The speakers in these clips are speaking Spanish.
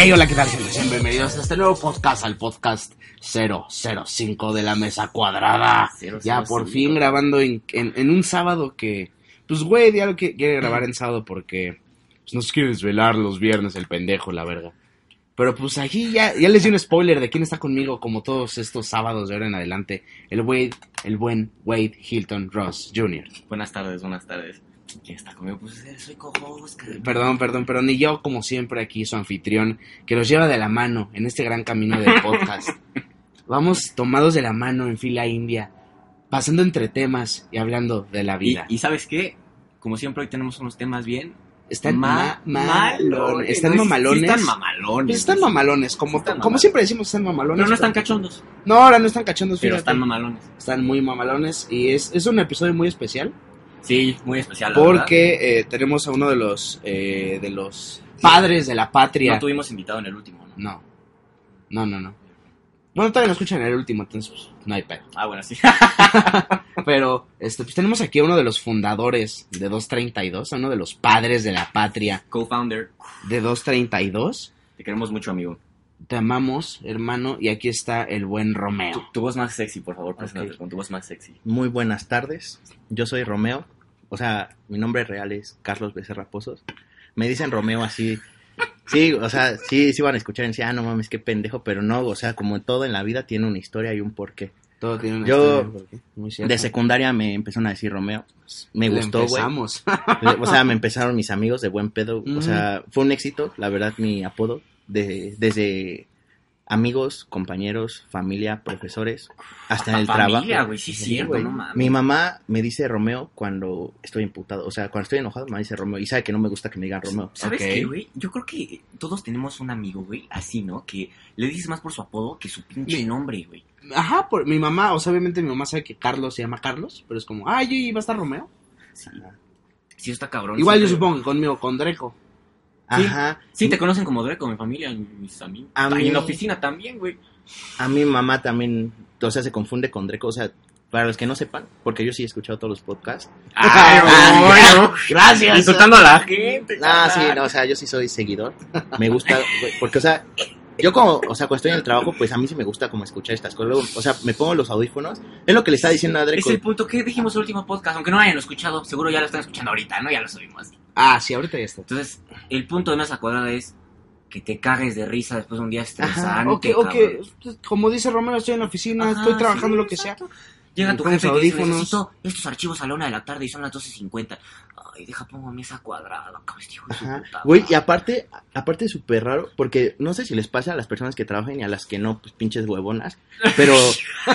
Hey, hola, ¿qué tal, gente? Bienvenidos a este nuevo podcast, al podcast 005 de la mesa cuadrada. Ya por fin grabando en, en- en un sábado que, pues, güey, ya lo que quiere grabar en sábado porque pues, no se quiere desvelar los viernes el pendejo, la verga. Pero pues aquí ya, ya les di un spoiler de quién está conmigo como todos estos sábados de ahora en adelante. El Wade, el buen Wade Hilton Ross Jr. Buenas tardes, buenas tardes. ¿Quién está conmigo? Pues eh, soy co-host. que- Perdón, perdón, pero ni yo, como siempre, aquí su anfitrión, que los lleva de la mano en este gran camino del podcast. Vamos tomados de la mano en fila india, pasando entre temas y hablando de la Y, vida. y ¿sabes qué? Como siempre, hoy tenemos unos temas bien. están ma- ma- malones. Están No, sí- sí mamalones. están mamalones. Están mamalones, como, Están como siempre decimos, están mamalones. Pero no están cachondos, No, ahora no están cachondos, pero fíjate. están mamalones. Están muy mamalones y es, es un episodio muy especial Sí, muy especial. la porque eh, tenemos a uno de los, eh, de los padres de la patria. No tuvimos invitado en el último, ¿no? No. No, no, no. Bueno, todavía no escuchan el último, entonces pues, no hay pedo. Ah, bueno, sí. Pero este, pues tenemos aquí a uno de los fundadores de 232, a uno de los padres de la patria Co-founder. de 232. Te queremos mucho, amigo. Te amamos, hermano, y aquí está el buen Tu, Romeo. tu voz más sexy, por favor, preséntate Ok. con tu voz más sexy. Muy buenas tardes. Yo soy Romeo. O sea, mi nombre real es Carlos Becerra Pozos. Me dicen Romeo así. Sí, o sea, sí, sí van a escuchar y decir, ah, no mames, qué pendejo, pero no, o sea, como todo en la vida tiene una historia y un porqué. Todo tiene una Yo- historia. De secundaria me empezaron a decir Romeo. Me Le gustó, güey. empezamos. O sea, me empezaron mis amigos de buen pedo. O sea, fue un éxito, la verdad, mi apodo. De, desde amigos, compañeros, familia, profesores, hasta en el Familia, trabajo. güey, sí, Sí, cierto, güey. no mames. Mi mamá me dice Romeo cuando estoy imputado. O sea, cuando estoy enojado me dice Romeo. Y sabe que no me gusta que me digan Romeo. ¿Sabes qué, güey? Yo creo que todos tenemos un amigo, güey, así, ¿no? Que le dices más por su apodo que su pinche Mi- nombre, güey. Ajá, por, mi mamá, o sea, obviamente mi mamá sabe que Carlos se llama Carlos, pero es como, ay, ¿y va a estar Romeo? Sí. Sí, está cabrón. Igual yo supongo que conmigo, con Dreco. Ajá. Sí, te conocen como Dreco, mi familia, mis amigos. A y mí- en la oficina también, güey. A mi mamá también, o sea, se confunde con Dreco. O sea, para los que no sepan, porque yo sí he escuchado todos los podcasts. Ay, bueno. Gracias. Insultando a la gente. Ah, sí, no, o sea, yo sí soy seguidor. Me gusta, güey, porque, o sea, yo como, o sea, cuando estoy en el trabajo, pues a mí sí me gusta como escuchar estas cosas. Luego, o sea, me pongo los audífonos. Es lo que le está diciendo a Es Dreco. el punto que dijimos el último podcast, aunque no hayan escuchado, seguro ya lo están escuchando ahorita, ¿no? Ya lo subimos. Ah, sí, ahorita ya está. Entonces, el punto de mesa cuadrada es que te cagues de risa después de un día estresante. Ok, ok, cabrón. pues, como dice Romero, estoy en la oficina, Ajá, estoy trabajando sí, lo que sea. Llega tu jefe y dice, necesito estos archivos a la una de la tarde y son las 12.50. Ay, deja pongo mesa cuadrada, Güey, y aparte, aparte es súper raro, porque no sé si les pasa a las personas que trabajan y a las que no, pues pinches huevonas. Pero,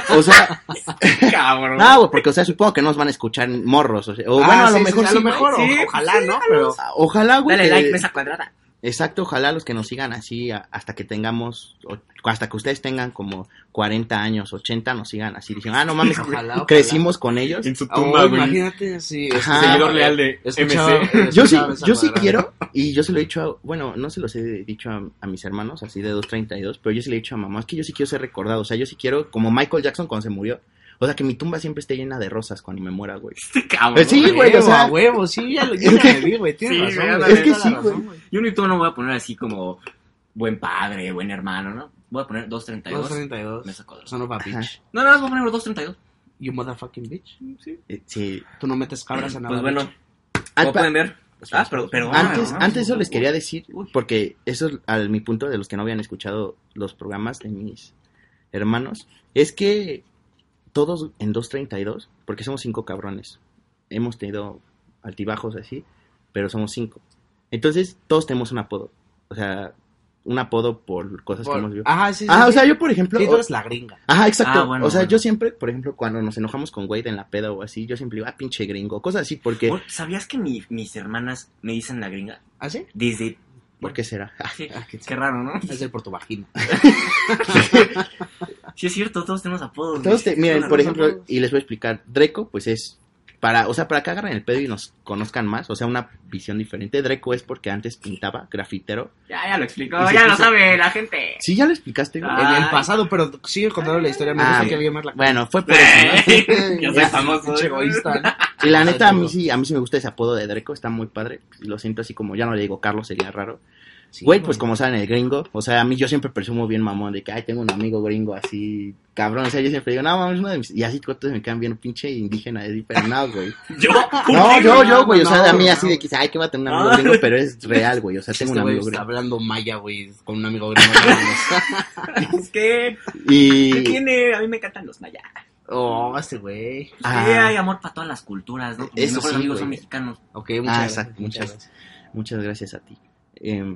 o sea, Cabrón. no, güey, porque, o sea, supongo que nos van a escuchar morros. O, sea, o Ah, bueno, a sí, lo sí, mejor a sí, lo güey. mejor, o- ojalá, ¿no? Pero Ojalá, güey. Dale que- like, mesa cuadrada. Exacto, ojalá los que nos sigan así hasta que tengamos, hasta que ustedes tengan como 40 años, 80, nos sigan así. Dicen, ah, no mames, Ojalá, ojalá. crecimos con ellos. En su oh, imagínate, sí. Ajá. este, Seguidor leal de MC. Yo sí, yo sí quiero, y yo se lo he dicho, a- bueno, no se los he dicho a, a mis hermanos, así de 232, pero yo sí le he dicho a mamá, es que yo sí quiero ser recordado, o sea, yo sí quiero, como Michael Jackson cuando se murió, o sea, que mi tumba siempre esté llena de rosas cuando me muera, güey. Este cabrón. Eh, sí, güey, o sea- a huevo, sí, ya lo, ya me vi, güey, tienes Sí, razón, güey, Es que sí, güey. Yo ni tú no voy a poner así como buen padre, buen hermano, ¿no? Voy a poner 232. 232. Mesa cuadrada. Son of a bitch. No, no, voy a poner 232. You motherfucking bitch. Eh, sí. Tú no metes cabras a nada. Pues bueno, pa- pueden ver. Ah, pero, pero Antes, ah, antes no, eso les quería decir, porque eso es al mi punto de los que no habían escuchado los programas de mis hermanos, es que todos en 232, porque somos cinco cabrones, hemos tenido altibajos así, pero somos cinco. Entonces, todos tenemos un apodo. O sea, un apodo por cosas Por- que hemos visto. Ajá, sí, sí. Ah, o sí. sea, yo por ejemplo... Sí, tú o- eres la gringa. Ajá, exacto. Ah, bueno, o sea, bueno. yo siempre, por ejemplo, cuando nos enojamos con Wade en la peda o así, yo siempre digo, ah, pinche gringo, cosas así, porque... ¿Sabías que mi- mis hermanas me dicen la gringa? ¿Ah, sí? Desde... ¿Por qué será? Sí, Ah, qué- qué raro, ¿no? Es el por tu vagina. Sí, es cierto, todos tenemos apodos. Todos te- miren, por ejemplo, apodos. y les voy a explicar, Dreco, pues es para, o sea, para que agarren el pedo y nos conozcan más, o sea, una visión diferente. Dreco es porque antes pintaba, grafitero. Ya, ya lo explicó, ya lo puso- sabe la gente. Sí, ya lo explicaste. Ah. En el pasado, pero sigue contando la historia. Me Ah, gusta que alguien más la Bueno, fue por eso, ¿no? ya soy famoso. Egoísta. ¿no? Y la neta, a mí sí, a mí sí me gusta ese apodo de Dreco, está muy padre. Lo siento así como, ya no le digo Carlos, sería raro. Sí, Güey, pues como saben, el gringo, o sea, a mí yo siempre presumo bien mamón de que, ay, tengo un amigo gringo así, cabrón, o sea, yo siempre digo, no, mames, uno de mis... Y así todos me quedan bien pinche indígena, así, pero no, güey. Yo, No, yo, yo, güey, o sea, no, a mí así de que, ay, que va a tener un amigo Ah. gringo, pero es real, güey, o sea, tengo Este un güey amigo está gringo. hablando maya, güey, con un amigo gringo. Es que, Y... ¿qué tiene? A mí me encantan los mayas. oh, este güey. Ah. Hay amor para todas las culturas, ¿no? Mis Eso mejores sí, amigos güey. son mexicanos. Ok, muchas Ah, gracias. muchas muchas- gracias. Muchas gracias a ti. Eh,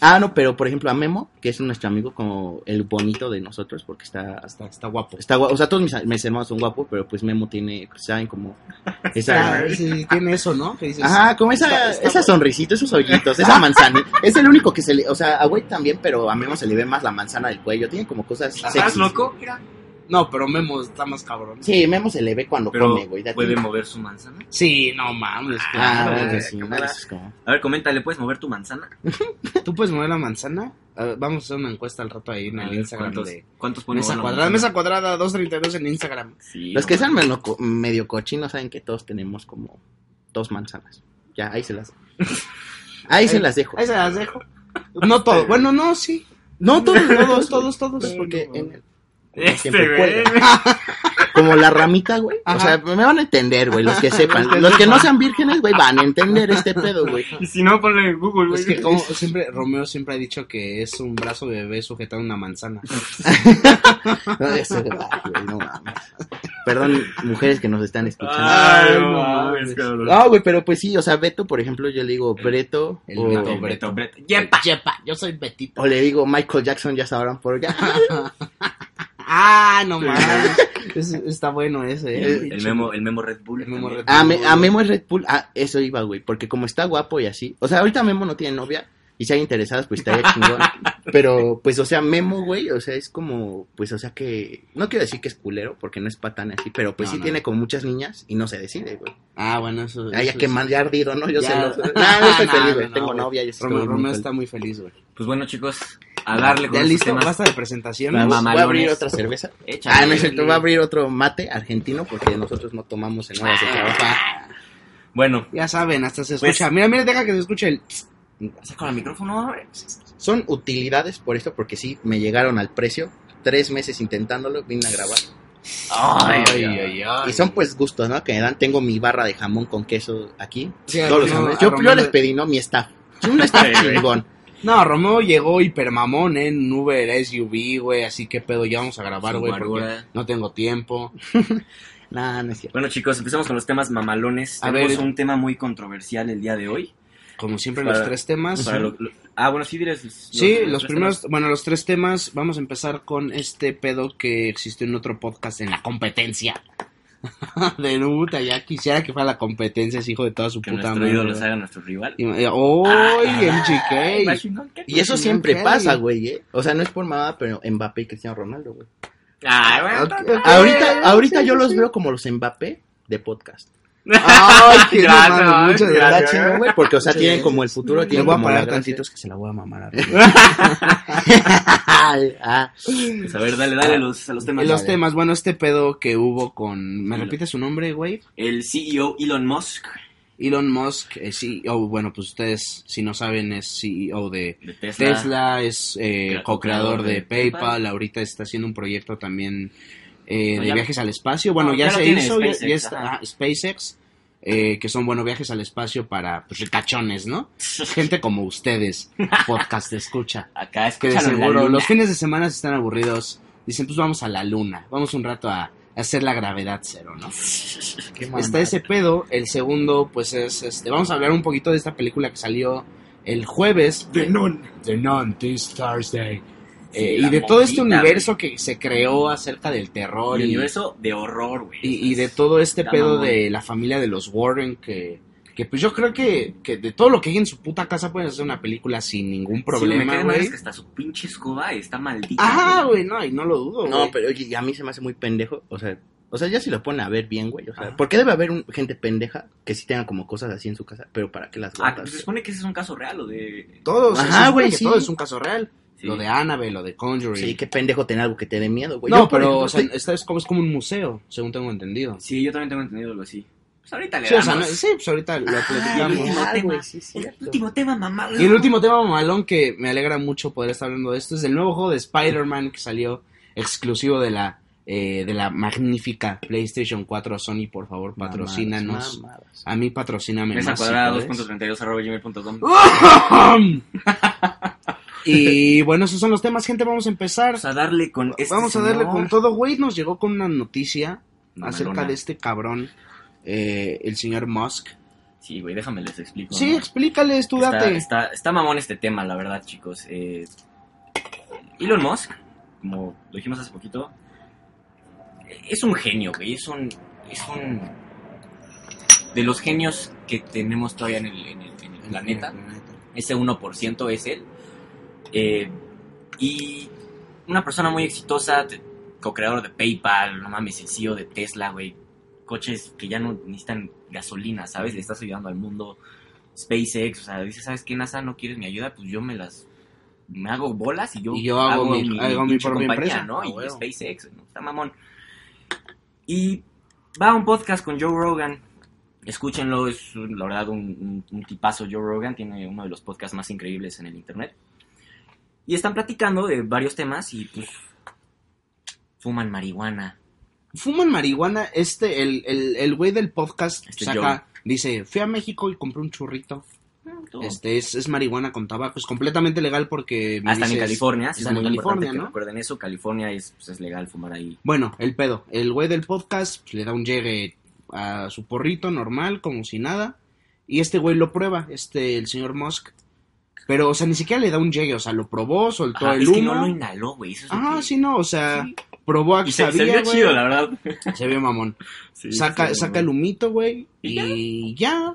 ah, no, pero por ejemplo a Memo, que es nuestro amigo como el bonito de nosotros, porque está... Está, está guapo. Está guapo, o sea, todos mis, mis hermanos son guapos, pero pues Memo tiene, pues, saben, como esa... Ah, sí, tiene eso, ¿no? Que dices, Ajá, como esa, está- está esa sonrisita, esos hoyitos, esa manzana. Es el único que se le, o sea, a güey también, pero a Memo se le ve más la manzana del cuello. Tiene como cosas ¿Estás sexys. loco? Mira. No, pero Memo está más cabrón. Sí, Memo se le ve cuando Pero, come, güey. ¿puede mover su manzana? Sí, no mames. Ah, claro. sí, A ver, comenta, ¿le puedes mover tu manzana? ¿Tú puedes mover la manzana? A ver, vamos a hacer una encuesta al rato ahí en A el ver, Instagram ¿Cuántos, de cuántos Mesa Cuadrada. manzana? Mesa Cuadrada 232 en Instagram. Sí, Los que sean medio, co- medio cochinos saben que todos tenemos como dos manzanas. Ya, ahí se las... Ahí se las dejo. Ahí se las dejo. No todo. Bueno, no, sí. No, todos, Todos, todos, todos. Porque en el- Este, güey. Como la ramita, güey. O sea, me van a entender, güey, los que sepan. Los que no sean vírgenes, güey, van a entender este pedo, güey. Y si no, ponle en Google, güey. Es que como siempre, Romeo siempre ha dicho que es un brazo de bebé sujetado a una manzana. No, eso, ay, güey, no mames. Perdón, mujeres que nos están escuchando. Ay, no no mames, cabrón. No, güey, pero pues sí, o sea, Beto, por ejemplo, yo le digo Breto. El o, Beto, Beto, Beto, Beto. Yepa. Yepa, yo soy Betito. o le digo Michael Jackson, ya sabrán por qué. Ah, no mames. Es- está bueno ese, eh. El, el memo, el memo Red Bull. El Memo también. Red A, Me- a Memo es Red Bull. Ah, eso iba, güey. Porque como está guapo y así. O sea, ahorita Memo no tiene novia. Y si hay interesadas, pues estaría chingón. Pero, pues, o sea, Memo, güey. O sea, es como. Pues, o sea que. No quiero decir que es culero. Porque no es patán así. Pero, pues No, sí no. tiene como muchas niñas. Y no se decide, güey. Ah, bueno, eso. Ay, ya que mal, ya ardido, ¿no? Yo Ya. sé. Lo, no, yo estoy No, feliz, no, güey. no, Tengo novia. Yo estoy Romeo, Romeo está muy feliz, güey. Pues bueno, chicos, a darle con ¿Ya listo? temas. Basta de presentaciones. Mamá. Voy a abrir otra cerveza. Échale. Ah, no es cierto. Voy a abrir otro mate argentino. Porque nosotros no tomamos en horas de Ah, trabajo. Bueno, Ya saben, hasta se Pues- escucha. mira, mira, deja que se escuche el. Saca el micrófono. Son utilidades por esto, porque sí, me llegaron al precio. Tres meses intentándolo, vine a grabar. Ay, Ay, ay, ay, ay. Y son pues gustos, ¿no? Que me dan, tengo mi barra de jamón con queso aquí. Sí, Todos los jamones. a Yo, yo les le- pedí, ¿no? Mi staff. Un staff Sí, güey. chingón. No, Romeo llegó hipermamón ¿eh? en Uber SUV, güey. Así que pedo, ya vamos a grabar, güey. Porque no tengo tiempo. Nah, no es cierto. Bueno, chicos, empecemos con los temas mamalones. A Tenemos ver. un tema muy controversial el día de hoy. Como siempre, Para- los tres temas. Para lo- lo- ah, bueno, sí, los- Sí, los los primeros, temas. bueno, los tres temas, vamos a empezar con este pedo que existió en otro podcast en la competencia. de puta, ya quisiera que fuera la competencia, ese hijo de toda su Que puta nuestro madre. ídolo haga nuestro rival. Y- ¡Uy, Ay, MGK! chingón que- Y eso siempre pasa, güey, ¿eh? O sea, no es por mamá, pero Mbappé y Cristiano Ronaldo, güey. Ay, bueno, Ok, está- ok. Ahorita, sí, ahorita sí, yo los sí. veo como los Mbappé de podcast. ¡Ay, qué Gracias, mamada! Muchas gracias. gracias. Está chingón, güey, porque, o sea, Sí, tienen como el futuro, Le tienen voy a como la parar tantitos que se la voy a mamar. a ah, Pues a ver, dale, dale a los, a los temas. Los Dale. temas, bueno, este pedo que hubo con... ¿Me Elon. repite su nombre, güey? El CEO Elon Musk Elon Musk, eh, CEO, bueno, pues ustedes, si no saben, es CEO de de Tesla. Tesla, es eh, Crea- co-creador co-creador de de PayPal, PayPal. ahorita está haciendo un proyecto también eh, No, de ya- viajes al espacio. Bueno, No, ya, se hizo, SpaceX, ya está ah, SpaceX, eh, que son, bueno, viajes al espacio para pues, ricachones, ¿no? Gente como ustedes, podcast escucha. Acá Que de en la seguro los fines de semana están aburridos. Dicen, pues vamos a la luna, vamos un rato a hacer la gravedad cero, ¿no? Está ese pedo. El segundo, pues es, este, vamos a hablar un poquito de esta película que salió el jueves. The Nun. The Nun, this Thursday. Eh, y de todo este universo que se creó acerca del terror El y, universo de horror, güey. y, y de todo este Está pedo mamón. de la familia de los Warren que, que pues yo creo que, que de todo lo que hay en su puta casa pueden hacer una película sin ningún Sí, me problema, güey. es que hasta su pinche escoba está maldita. Ajá, güey, no, y no lo dudo, No, güey. pero oye, y a mí se me hace muy pendejo, o sea, o sea, ya si lo ponen a ver bien, güey, o sea, Ajá. ¿por qué debe haber un- gente pendeja que sí tenga como cosas así en su casa, pero para qué las Ah, guardas? pues se supone que ese es un caso real, o de... Todos, Ajá, güey, que sí. todo es un caso real. Sí. Lo de Annabelle, lo de Conjuring. Sí, qué pendejo tener algo que te dé miedo, güey. no, Yo, pero ejemplo, o sea, estoy- esta es como, es como un museo, según tengo entendido. Sí, yo también tengo entendido algo así. Pues ahorita le Sí, o sea, damos. no- sí, pues ahorita lo el platicamos. último Ah, tema. sí, el último tema, mamá. Y el último tema mamalón que me alegra mucho poder estar hablando de esto es el nuevo juego de Spider-Man que salió exclusivo de la eh, de la magnífica PlayStation 4 Sony, por favor, patrocínanos. Mamadas, mamadas. A mí patrocíname Mesa cuadrada puedes. 2.32 arroba gmail.com. y bueno, esos son los temas, gente, vamos a empezar. Vamos a darle con este Vamos a darle con todo, güey, nos llegó con una noticia Mamalona. acerca de este cabrón, eh, el señor Musk. Sí, güey, déjame les explico. Sí, ¿no? explícales, tú está, date. Está, está mamón este tema, la verdad, chicos. Eh, Elon Musk, como lo dijimos hace poquito, es un genio, güey. Es un, es un... De los genios que tenemos todavía en el, en el- en el planeta, ese 1% es él. Eh, y una persona muy exitosa, co-creador de PayPal, no mames, el CEO de Tesla, güey. Coches que ya no necesitan gasolina, ¿sabes? Le estás ayudando al mundo. SpaceX, o sea, dice, ¿sabes qué, NASA? ¿No quieres mi ayuda? Pues yo me las... Me hago bolas y yo, Y yo hago mi- hago mi propia compañía, empresa. ¿no? Ah, y. SpaceX, ¿no? Está mamón. Y va a un podcast con Joe Rogan. Escúchenlo, es la verdad un, un- un tipazo Joe Rogan, tiene uno de los podcasts más increíbles en el internet. Y están platicando de varios temas y pues fuman marihuana. Fuman marihuana, este, el, el, el güey del podcast Este saca, dice, fui a México y compré un churrito. Este es, es marihuana con tabaco, es completamente legal porque... Ah, están en California, es muy California, ¿no? recuerden eso. California es, pues, es legal fumar ahí. Bueno, el pedo, el güey del podcast pues, le da un llegue a su porrito normal, como si nada, y este güey lo prueba, este, el señor Musk. Pero, o sea, ni siquiera le da un llegue, o sea, lo probó, soltó Ajá, el es humo. que no lo inhaló, güey. Eso es Ah, que- sí, no, o sea, Sí. probó a que Y se, se sabía, vio güey. chido, la verdad. Se vio mamón. Sí, saca, sí, saca el humito, güey, ¿Y ya.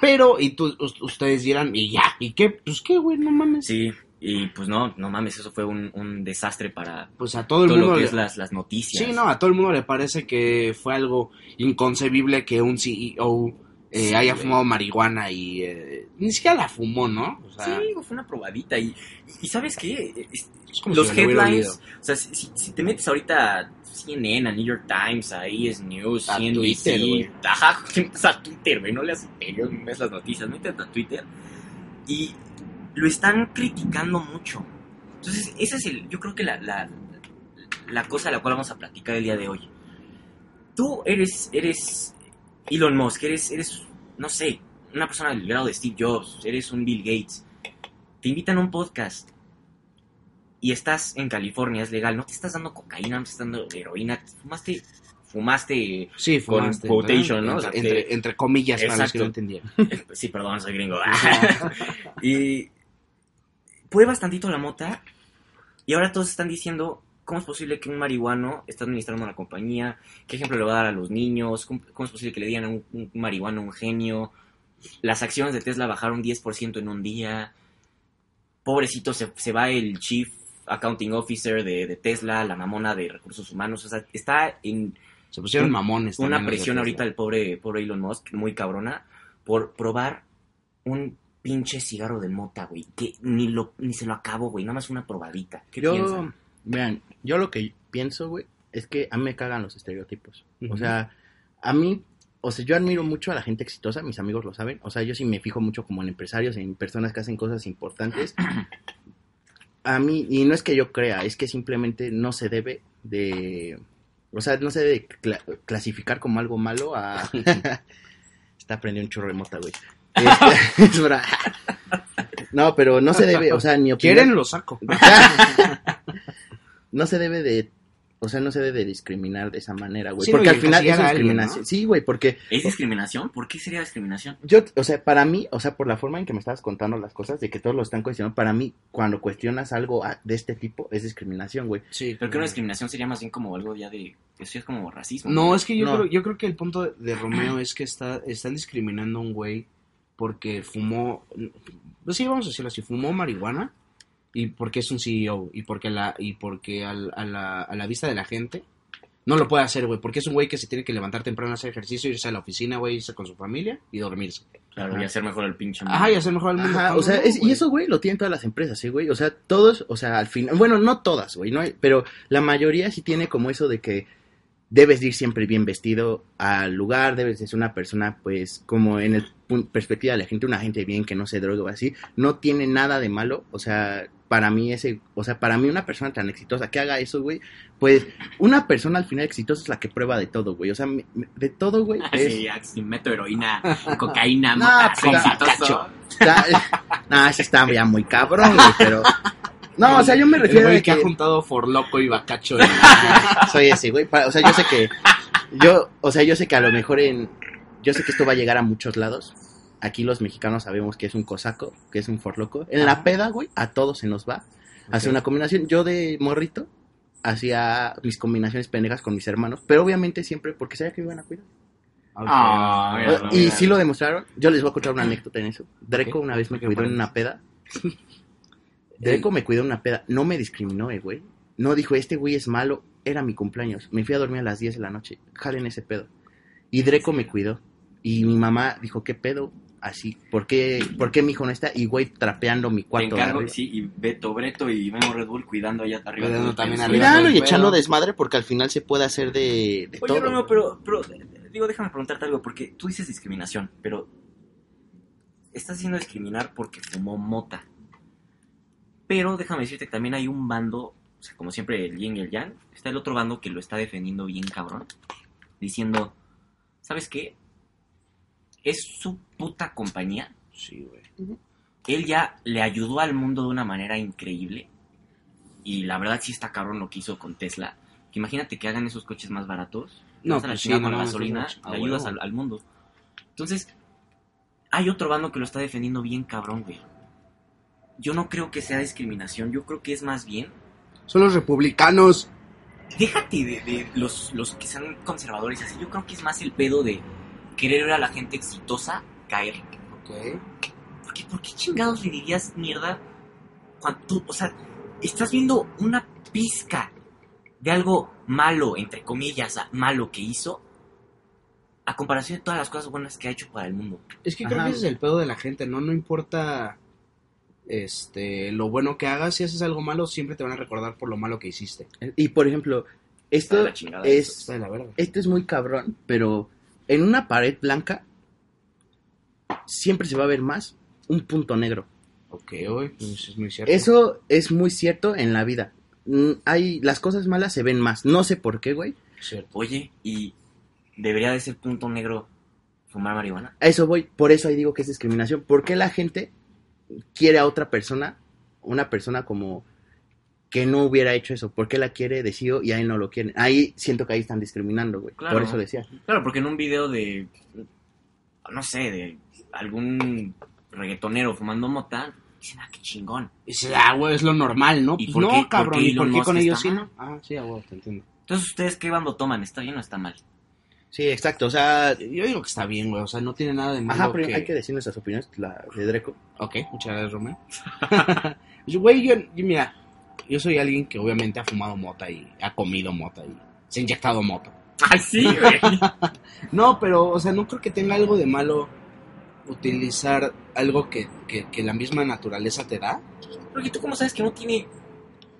Pero, y tú, us- ustedes dirán, y ya, ¿y qué? Pues qué, güey, no mames. Sí, y pues no, no mames, eso fue un, un desastre para Pues a todo el todo mundo lo que le- es las, las noticias. Sí, no, a todo el mundo le parece que fue algo inconcebible que un CEO eh, Sí, haya güey. fumado marihuana y eh, ni siquiera la fumó, ¿no? O sea, Sí, fue una probadita. Y, y ¿sabes qué? Es- es como los si headlines, o sea, si, te metes ahorita a CNN, a New York Times, a ES News, A Twitter, güey. ajá, a Twitter, güey, no leas Twitter, no leas las noticias, métete a Twitter y lo están criticando mucho. Entonces, esa es el, yo creo que la, la, la cosa de la cual vamos a platicar el día de hoy. Tú eres, eres Elon Musk, eres, eres, no sé, una persona del grado de Steve Jobs, eres un Bill Gates. Te invitan a un podcast y estás en California, es legal, no te estás dando cocaína, no te estás dando heroína, fumaste, fumaste, Sí, con fumaste. quotation, ¿no? Entre, O sea, que- entre, entre comillas, para los que Exacto. no entendían. sí, perdón, soy gringo. y pruebas tantito la mota y ahora todos están diciendo, ¿cómo es posible que un marihuano está administrando una compañía? ¿Qué ejemplo le va a dar a los niños? ¿Cómo, cómo es posible que le digan a un, un marihuano un genio? Las acciones de Tesla bajaron 10% en un día. Pobrecito, se, se va el Chief Accounting Officer de, de Tesla, la mamona de recursos humanos. O sea, está en Se pusieron Un- mamones. una presión ahorita del pobre, pobre Elon Musk, muy cabrona, por probar un pinche cigarro de mota, güey. Que ni, lo, ni se lo acabo, güey. Nada más una probadita. ¿Qué yo, piensan? Vean, yo lo que pienso, güey, es que a mí me cagan los estereotipos. O sea, a mí, o sea, yo admiro mucho a la gente exitosa, mis amigos lo saben. O sea, yo sí me fijo mucho como en empresarios, en personas que hacen cosas importantes. A mí, y no es que yo crea, es que simplemente no se debe de... O sea, no se debe cla- clasificar como algo malo a... Está prendiendo un churro de mota, güey. Este, es no, pero no se debe, o sea, ni opinión... ¿Quieren? Lo saco. no se debe de o sea, no se debe discriminar de esa manera, güey. Sí, porque al final es alguien, discriminación. ¿no? Sí, güey, porque ¿Es discriminación? ¿Por qué sería discriminación? yo, o sea, para mí, o sea, por la forma en que me estabas contando las cosas, de que todos lo están cuestionando, para mí, cuando cuestionas algo de este tipo, es discriminación, güey. Sí. Pero que una discriminación sería más bien como algo ya de... Eso ya es como racismo. No, es que yo, No. creo, yo creo que el punto de, de Romeo es que está, están discriminando a un güey porque fumó, pues sí, vamos a decirlo así, fumó marihuana y porque es un CEO y porque, la, y porque al- a, la, a la vista de la gente no lo puede hacer, güey, porque es un güey que se tiene que levantar temprano a hacer ejercicio, irse a la oficina, güey, irse con su familia y dormirse. Claro, y hacer mejor el pinche... Ajá, y hacer mejor al mundo. Ajá, o sea, es- y eso, güey, lo tienen todas las empresas, ¿sí, güey? O sea, todos, o sea, al final, bueno, no todas, güey, no hay- pero la mayoría sí tiene como eso de que debes de ir siempre bien vestido al lugar, debes de ser una persona, pues, como en el perspectiva de la gente, una gente bien que no se droga o así, no tiene nada de malo, o sea, para mí ese, o sea, para mí una persona tan exitosa que haga eso, güey, pues, una persona al final exitosa es la que prueba de todo, güey, o sea, me- me- de todo, güey, es... Sí, si meto heroína, cocaína, No, mota, pues, exitoso. Está, no, ese está ya muy cabrón, güey, pero... No, o sea, yo me El refiero güey a que ha juntado Forloco y Bacacho. en- Soy ese, güey. O sea, yo sé que... Yo, o sea, yo sé que a lo mejor en... Yo sé que esto va a llegar a muchos lados. Aquí los mexicanos sabemos que es un cosaco, que es un forloco. En la peda, güey, a todos se nos va. Hace una combinación. Yo de morrito hacía mis combinaciones pendejas con mis hermanos, pero obviamente siempre porque sabía que me iban a cuidar. Ah, mira, no, y mira. sí lo demostraron. Yo les voy a contar una anécdota en eso. Dreco una vez me cuidó en una peda. Dreco me cuidó en una peda. No me discriminó, eh, güey. No dijo, este güey es malo. Era mi cumpleaños. Me fui a dormir a las 10 de la noche. Jalen ese pedo. Y Dreco me cuidó. Y mi mamá dijo, ¿qué pedo? Así. ¿Por qué, ¿por qué mi hijo no está? Y güey, trapeando mi Te cuarto. de encargo, sí, y Beto, Breto y Memo Red Bull cuidando allá arriba. Cuidando también arriba. Cuidando y echando desmadre porque al final se puede hacer de, de Oye, todo. Romeo, pero, pero, digo, déjame preguntarte algo, porque tú dices discriminación, pero estás haciendo discriminar porque fumó mota. Pero déjame decirte que también hay un bando, o sea, como siempre el yin y el yang, está el otro bando que lo está defendiendo bien cabrón, diciendo, ¿sabes qué? Es su puta compañía, Sí, güey. él ya le ayudó al mundo de una manera increíble. Y la verdad sí está cabrón lo que hizo con Tesla. Que imagínate que hagan esos coches más baratos. No, No, a la pues sí, no la mames, gasolina, le ayudas al, al mundo. Entonces, hay otro bando que lo está defendiendo bien cabrón, güey. Yo no creo que sea discriminación, yo creo que es más bien. Son los republicanos. Déjate de, de los, los que sean conservadores así. Yo creo que es más el pedo de querer ver a la gente exitosa caer. Ok. Porque, ¿por qué chingados le dirías mierda cuando tú, o sea, estás viendo una pizca de algo malo, entre comillas, malo que hizo, a comparación de todas las cosas buenas que ha hecho para el mundo? Es que creo que ese es el pedo de la gente, ¿no? No importa este lo bueno que hagas, si haces algo malo, siempre te van a recordar por lo malo que hiciste. Y por ejemplo, esto es... Verga. Esto es muy cabrón, pero en una pared blanca siempre se va a ver más un punto negro. Ok, güey, pues es muy cierto. Eso es muy cierto en la vida. Mm, Hay las cosas malas se ven más. No sé por qué, güey. Cierto. Oye, ¿y debería de ser punto negro fumar marihuana? A eso voy. Por eso ahí digo que es discriminación. ¿Por qué la gente quiere a otra persona, una persona como que no hubiera hecho eso? ¿Por qué la quiere de CEO y ahí no lo quieren? Ahí siento que ahí están discriminando, güey. Claro. Por eso decía. Claro, porque en un video de, no sé, de algún reggaetonero fumando mota, dicen, ah, qué chingón. Y dices, ah, güey, es lo normal, ¿no? ¿Y Pues por no, qué- por cabrón, qué ¿y por qué con ellos sí, no? Ah, sí, a huevo, te entiendo. Entonces, ¿ustedes qué bando toman? ¿Está bien o está mal? Sí, exacto. O sea, Yo digo que está bien, güey, o sea, no tiene nada de malo ajá, pero que... hay que decir nuestras opiniones. La de Dreco. Ok, muchas gracias, Romeo. Yo, Güey, yo, yo, mira, yo soy alguien que obviamente ha fumado mota y ha comido mota y se ha inyectado mota. ¡Ay, sí, güey! No, pero, o sea, no creo que tenga algo de malo utilizar algo que, que, que la misma naturaleza te da. Porque tú cómo sabes que no tiene,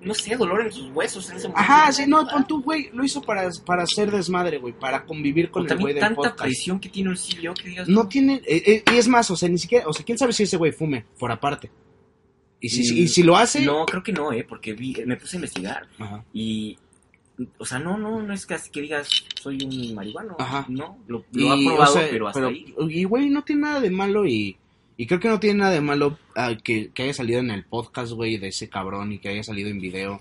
no sé, dolor en sus huesos en ese momento. Ajá, sí, no, pon tú, güey, lo hizo para, para hacer desmadre, güey, para convivir con O el güey del tanta podcast. presión que tiene un CEO que digas... No tiene, eh, eh, y es más, o sea, ni siquiera, o sea, quién sabe si ese güey fume, por aparte. Y si, y si lo hace... No, creo que no, ¿eh? Porque vi, me puse a investigar Ajá. y... O sea, no, no, no es casi que digas soy un marihuano. Ajá. No, lo, lo Y, ha o probado, sea, pero hasta pero- ahí. Y, güey, no tiene nada de malo y... Y creo que no tiene nada de malo ah, que, que haya salido en el podcast, güey, de ese cabrón y que haya salido en video.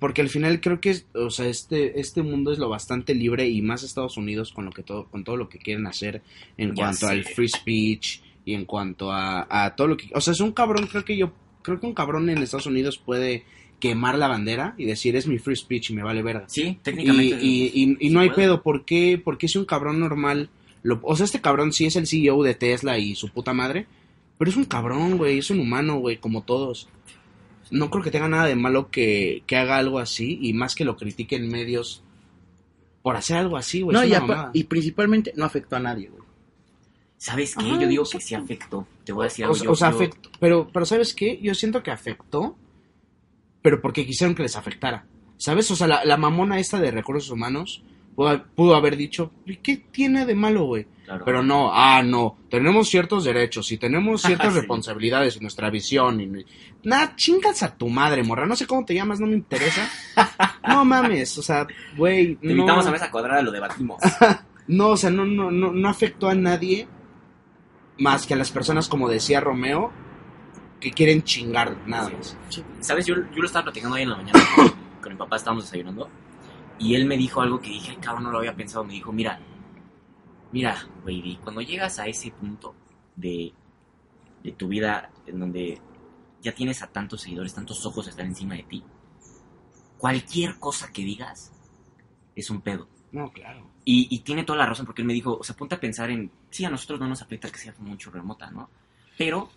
porque al final creo que, o sea, este, este mundo es lo bastante libre y más Estados Unidos con lo que todo, con todo lo que quieren hacer en Ya cuanto sé. al free speech y en cuanto a, a todo lo que, o sea, es un cabrón, creo que yo, creo que un cabrón en Estados Unidos puede quemar la bandera y decir es mi free speech y me vale verga. Sí, Y, técnicamente. y, y, no hay puede. pedo, ¿por qué? Porque si un cabrón normal, lo, o sea, este cabrón sí es el CEO de Tesla y su puta madre, pero es un cabrón, güey, es un humano, güey, como todos. No creo que tenga nada de malo que, que haga algo así y más que lo critiquen medios por hacer algo así, güey. no, y, y principalmente no afectó a nadie, güey. ¿Sabes qué? Ajá, Yo digo que sí afectó. Te voy a decir algo. yo- o sea, yo- afectó, pero, pero ¿sabes qué? Yo siento que afectó, pero porque quisieron que les afectara. ¿Sabes? O sea, la, la mamona esta de recursos humanos pudo, pudo haber dicho, ¿y qué tiene de malo, güey? claro. Pero no, ah, no, tenemos ciertos derechos y tenemos ciertas Sí. responsabilidades y nuestra visión. Y... Nah, chingas a tu madre, morra, no sé cómo te llamas, no me interesa. No mames, o sea, güey, Te no, invitamos a mesa cuadrada, lo debatimos. no, o sea, no, no, no, no afectó a nadie más que a las personas, como decía Romeo, que quieren chingar, nada más. ¿Sabes? Yo, yo lo estaba platicando hoy en la mañana con, con mi papá, estábamos desayunando. Y él me dijo algo que dije, cabrón, no lo había pensado. Me dijo, mira, mira, baby, cuando llegas a ese punto de, de tu vida en donde ya tienes a tantos seguidores, tantos ojos están encima de ti, cualquier cosa que digas es un pedo. No, claro. Y, y tiene toda la razón porque él me dijo, o sea, ponte a pensar en, sí, a nosotros no nos afecta que sea mucho remota, ¿no? Pero,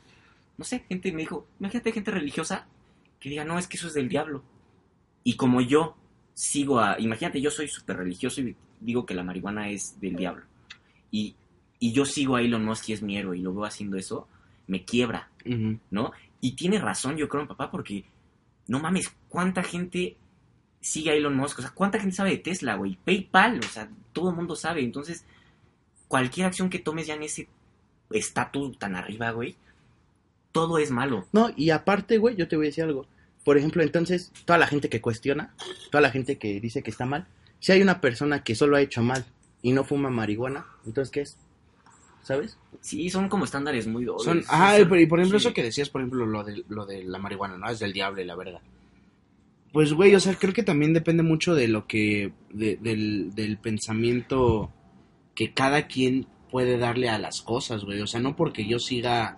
no sé, gente me dijo, imagínate gente religiosa que diga, no, es que eso es del diablo. Y como yo sigo a, imagínate, yo soy súper religioso y digo que la marihuana es del diablo. Y, y yo sigo a Elon Musk y es mi héroe y lo veo haciendo eso, me quiebra. ¿no? Y tiene razón, yo creo, mi papá, porque no mames, ¿cuánta gente sigue a Elon Musk? O sea, ¿cuánta gente sabe de Tesla, güey? PayPal, o sea, todo el mundo sabe. Entonces, cualquier acción que tomes ya en ese estatus tan arriba, güey, todo es malo. No, y aparte, güey, yo te voy a decir algo. Por ejemplo, entonces, toda la gente que cuestiona, toda la gente que dice que está mal, si hay una persona que solo ha hecho mal y no fuma marihuana, entonces, ¿qué es? ¿Sabes? Sí, son como estándares muy dobles. Son, Sí, ajá, son- pero y por ejemplo sí. eso que decías, por ejemplo, lo de, lo de la marihuana, ¿no? Es del diablo y la verga. Pues, güey, o sea, creo que también depende mucho de lo que, de- del, del pensamiento que cada quien puede darle a las cosas, güey. O sea, no porque yo siga,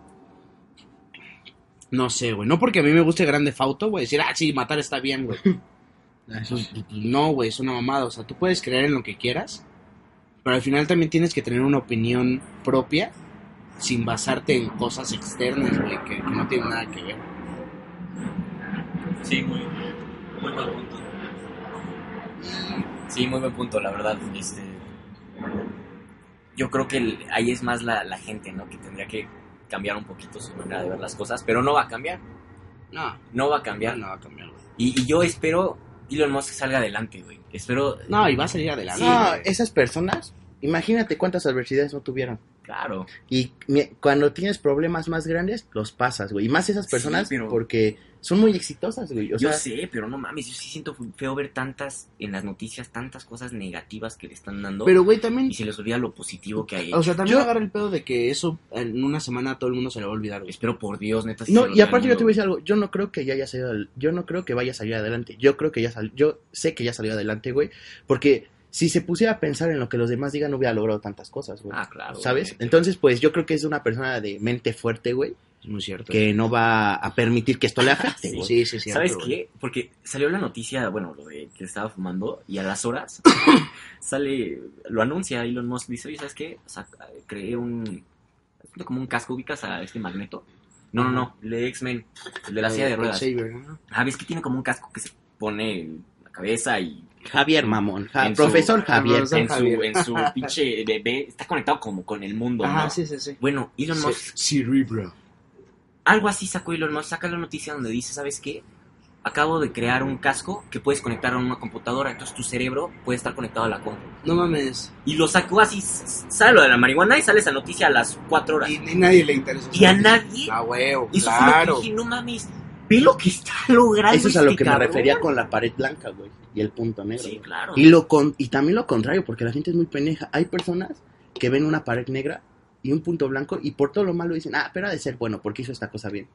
no sé, güey, no porque a mí me guste Grande Fauto, güey, decir, ah, sí, matar está bien, güey. No, güey, es una mamada. O sea, tú puedes creer en lo que quieras, pero al final también tienes que tener una opinión propia sin basarte en cosas externas, güey, que, que no tienen nada que ver. Sí, muy, muy buen punto. Sí, muy buen punto, la verdad. Este, yo creo que el- ahí es más la, la gente, ¿no? Que tendría que cambiar un poquito su manera de ver las cosas, pero no va a cambiar. No, No va a cambiar. no va a cambiar, güey. Y, y yo espero Elon Musk salga adelante, güey. Espero. No, y va a salir adelante. Sí, no, güey. esas personas, imagínate cuántas adversidades no tuvieron. Claro. Y cuando tienes problemas más grandes, los pasas, güey. Y más esas personas, Sí, pero- porque son muy exitosas, güey. O yo sea, sé, pero no mames. Yo sí siento feo ver tantas en las noticias, tantas cosas negativas que le están dando. Pero, güey, también, y se les olvida lo positivo que hay. o sea, también Yo- agarra el pedo de que eso en una semana a todo el mundo se le va a olvidar, güey. Espero por Dios, neta. No, y aparte yo te voy a decir algo, yo no creo que ya haya salido, al- yo no creo que vaya a salir adelante. Yo creo que ya sal, yo sé que ya salió adelante, güey, porque si se pusiera a pensar en lo que los demás digan no hubiera logrado tantas cosas, güey. Ah, claro. ¿Sabes? güey. Entonces, pues yo creo que es una persona de mente fuerte, güey, muy cierto. que no va a permitir que esto le afecte, Sí. güey. Sí, sí, sí. ¿Sabes qué? Porque salió la noticia, bueno, lo de que estaba fumando, y a las horas sale, lo anuncia Elon Musk, dice, oye, ¿sabes qué? O sea, creé un, como un casco, ubicas a este magneto. No, no, no, el de X-Men, el de la silla de ruedas. Ah, ves que tiene como un casco que se pone en la cabeza y Javier Mamón, Ja- En su- profesor Javier. Profesor en su, en su pinche bebé, está conectado como con el mundo, ¿no? sí, sí, sí. Bueno, Elon Musk Cerebro. Algo así sacó Elon Musk, saca la noticia donde dice, ¿sabes qué? Acabo de crear un casco que puedes conectar a una computadora, entonces tu cerebro puede estar conectado a la compu. No mames. Y lo sacó así, sale lo de la marihuana y sale esa noticia a las 4 horas. Y ni nadie le interesa. Y a nadie, A huevo, eso claro. fue lo que dije, no mames, ve lo que está logrando Eso es a lo este que me cabrón". refería con la pared blanca, güey, y el punto negro. Sí, claro. Y lo con y también lo contrario, porque la gente es muy pendeja. Hay personas que ven una pared negra y un punto blanco y por todo lo malo dicen, ah, pero ha de ser bueno porque hizo esta cosa bien.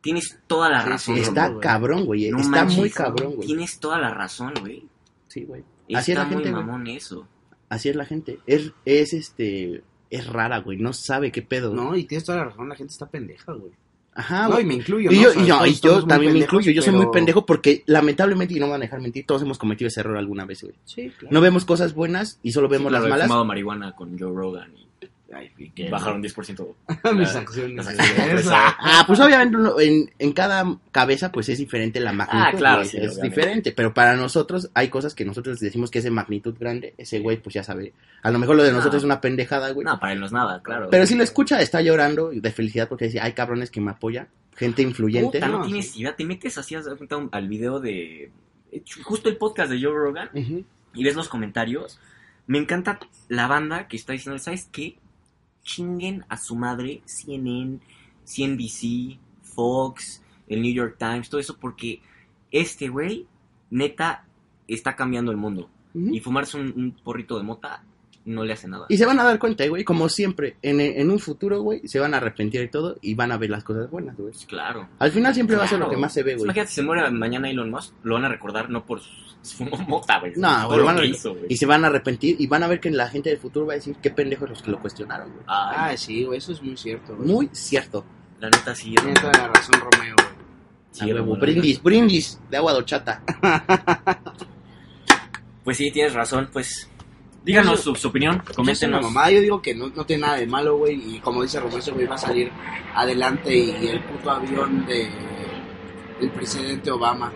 Tienes toda la Sí, razón. sí. Está güey. cabrón, güey. No Está manches, muy cabrón, güey. Tienes toda la razón, güey. Sí, güey. Así es Está la muy gente, güey. mamón eso. Sí, güey. Así es la muy gente, güey. mamón eso. Así es la gente. Es, es este. Es rara, güey. No sabe qué pedo. No, y tienes toda la razón, la gente está pendeja, güey. Ajá, no, güey. y me incluyo, Y ¿no? yo, O sea, y yo, y muy también me incluyo. Yo soy muy pendejo porque, lamentablemente, y no me van a dejar mentir, todos hemos cometido ese error alguna vez, güey. Sí, claro. No vemos cosas buenas y solo vemos Claro, las he malas. fumado marihuana con Joe Rogan y Ay, y que- bajaron 10%. mis la- acciones. las güey. acciones. Esa. Ah, pues obviamente uno- en, en cada cabeza pues es diferente la magnitud. Ah, claro, sí, es obviamente. diferente, pero para nosotros hay cosas que nosotros decimos que es de magnitud grande, ese güey pues ya sabe. A lo mejor lo de nosotros No. es una pendejada, güey. No, para él no es nada, claro. Pero si lo escucha está llorando de felicidad porque dice, hay cabrones que me apoyan, gente influyente. Puta, no No, tienes idea. Te metes así al video de. Justo el podcast de Joe Rogan y ves los comentarios. Me encanta la banda que está diciendo, ¿sabes qué? Chinguen a su madre CNN, CNBC, Fox, el New York Times, todo eso, porque este güey, neta, está cambiando el mundo. Y fumarse un, un porrito de mota no le hace nada. Y se van a dar cuenta, güey, como siempre, en, en un futuro, güey, se van a arrepentir de todo y van a ver las cosas buenas, güey. Claro. Al final siempre va a ser lo que más se ve, güey. Imagínate, si se muere mañana Elon Musk, lo van a recordar no por su su mota, güey. No, por güey, lo van a- hizo, güey. Y se van a arrepentir y van a ver que la gente del futuro va a decir qué pendejos los que lo cuestionaron, güey. Ay, Ah, sí, güey, eso es muy cierto, güey. Muy cierto. la neta sí. Tiene toda la razón, Romeo, güey. sí, huevo, brindis, brindis de agua de horchata. Pues sí, tienes razón, pues. Díganos su, su opinión, coméntenos. mamada, yo digo que no, no tiene nada de malo, güey, y como dice Romeo, ese güey va a salir adelante y, y el puto avión de del presidente Obama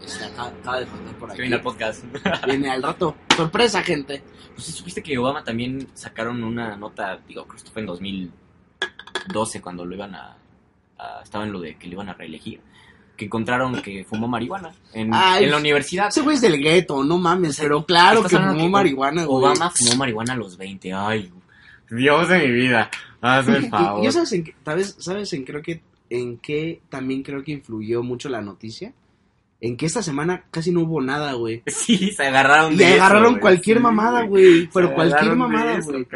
este, acaba, acaba de faltar por Que aquí. viene al podcast. Viene al rato. Sorpresa, gente. Pues sí, supiste que Obama también sacaron una nota, digo, creo que esto fue en 2012 cuando lo iban a, a- estaba en lo de que lo iban a reelegir, que encontraron que fumó marihuana en, Ay, en la universidad. Ese güey es del gueto, no mames, pero claro que fumó que marihuana, güey. Obama fumó marihuana a los 20. Ay, Dios de mi vida. Hazme el favor. y sabes en qué, sabes, sabes en creo que en qué también creo que influyó mucho la noticia, en que esta semana casi no hubo nada, güey. Sí, se agarraron de eso, agarraron cualquier Sí, mamada, güey. pero cualquier mamada, güey.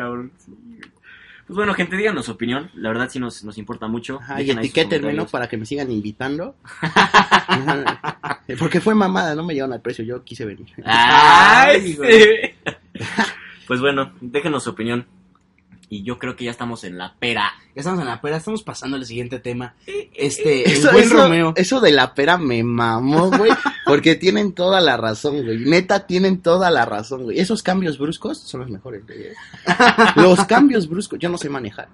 Pues bueno, gente, díganos su opinión. La verdad sí nos, nos importa mucho. Ajá, y etiquétenme, ¿no? Para que me sigan invitando. Porque fue mamada, no me llevaron al precio, yo quise venir. ¡Ay, Ay, sí! Pues bueno, déjenos su opinión. Y yo creo que ya estamos en la pera. Ya estamos en la pera, estamos pasando al siguiente tema. Este, el Eso, buen eso- Romeo. eso de la pera me mamó, güey. Porque tienen toda la razón, güey. Neta, tienen toda la razón, güey. Esos cambios bruscos son los mejores, güey. ¿eh? Los cambios bruscos, yo no sé manejar.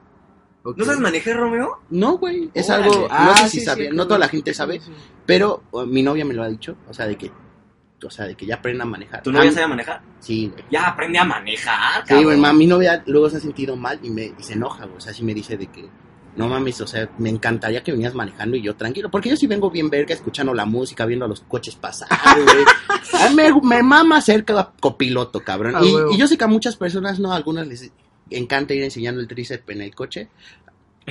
¿No sabes manejar, Romeo? No, güey. Es Órale. algo, no Ah, sé sí, si sí, no sí. toda la gente sabe, pero uh, mi novia me lo ha dicho, o sea, de que, o sea, de que ya aprenda a manejar. ¿Tu novia Ah, sabe manejar? Sí, güey. Ya aprende a manejar, Sí, güey, cabrón. ma, mi novia luego se ha sentido mal y, me, y se enoja, güey. O sea, sí me dice de que, no mames, o sea, me encantaría que vinieras manejando y yo tranquilo. Porque yo sí vengo bien verga, escuchando la música, viendo a los coches pasar, güey. A mí me, me mama ser copiloto, cabrón. Ah, Y, y yo sé que a muchas personas, no, a algunas les encanta ir enseñando el tríceps en el coche.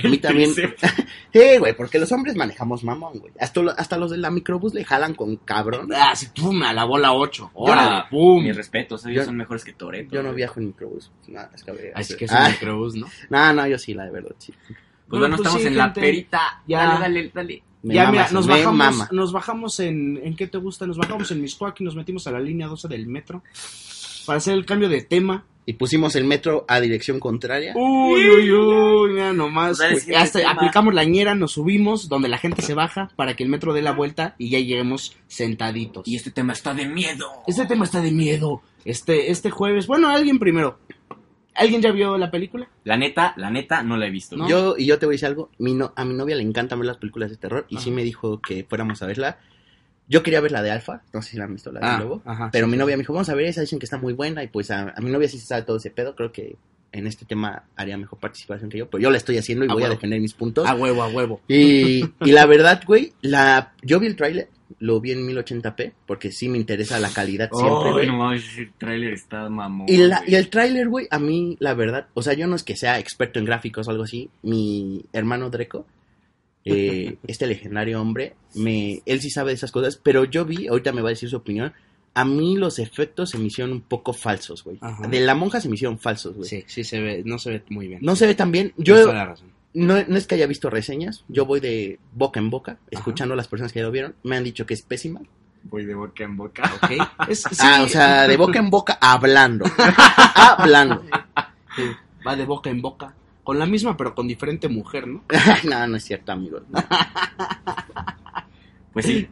A mí también. Sí, güey, porque los hombres manejamos mamón, güey. Hasta, hasta los de la microbús le jalan con cabrón. Ah, sí, pum, a la bola 8. Yo Órale, no- pum. Mis respetos, ellos Yo- son mejores que Toreto. Yo no viajo en microbús. Nada, es que, Así que es un Ah, microbús, ¿no? no, no, yo sí, la de verdad, sí. Pues Bueno, bueno, pues estamos sí, en la gente. perita. Ya. Dale, dale, dale. Me ya, mama mira, nos me bajamos, mama. nos bajamos en, ¿en qué te gusta? Nos bajamos en Miscuac y nos metimos a la línea 12 del metro para hacer el cambio de tema. Y pusimos el metro a dirección contraria. Uy, uy, uy, mira nomás. Pues Hasta aplicamos la ñera, nos subimos donde la gente se baja para que el metro dé la vuelta y ya lleguemos sentaditos. Y este tema está de miedo. Este tema está de miedo. Este, este jueves, bueno, alguien primero. ¿Alguien ya vio la película? La neta, la neta, no la he visto. ¿No? Yo, y yo te voy a decir algo, mi no- a mi novia le encantan ver las películas de terror y sí Ajá. me dijo que fuéramos a verla. Yo quería ver la de Alfa, no sé si la han visto, la de Ah, Lobo. ajá, pero sí, mi sí. novia me dijo, vamos a ver esa, dicen que está muy buena y pues a, a mi novia sí se sabe todo ese pedo, creo que en este tema haría mejor participación que yo, pero yo la estoy haciendo y A voy a defender mis puntos. A huevo, a huevo. Y, y la verdad, güey, la, yo vi el tráiler, lo vi en 1080p, porque sí me interesa la calidad siempre, Oh, no ese trailer está mamón. Y, la, y el tráiler, güey, a mí, la verdad, o sea, yo no es que sea experto en gráficos o algo así. Mi hermano Dreco, eh, este legendario hombre, me, él sí sabe de esas cosas, pero yo vi, ahorita me va a decir su opinión, a mí los efectos se me hicieron un poco falsos, güey. De la monja se me hicieron falsos, güey. Sí, sí se ve, no se ve muy bien. No se ve tan bien. Yo, toda la razón. no, no es que haya visto reseñas, yo voy de boca en boca, escuchando a las personas que ya lo vieron, me han dicho que es pésima. Voy de boca en boca. Ok. Es- sí, Ah, o sea, de boca en boca hablando. hablando. sí, va de boca en boca. Con la misma, pero con diferente mujer, ¿no? no, no es cierto, amigos. Pues sí.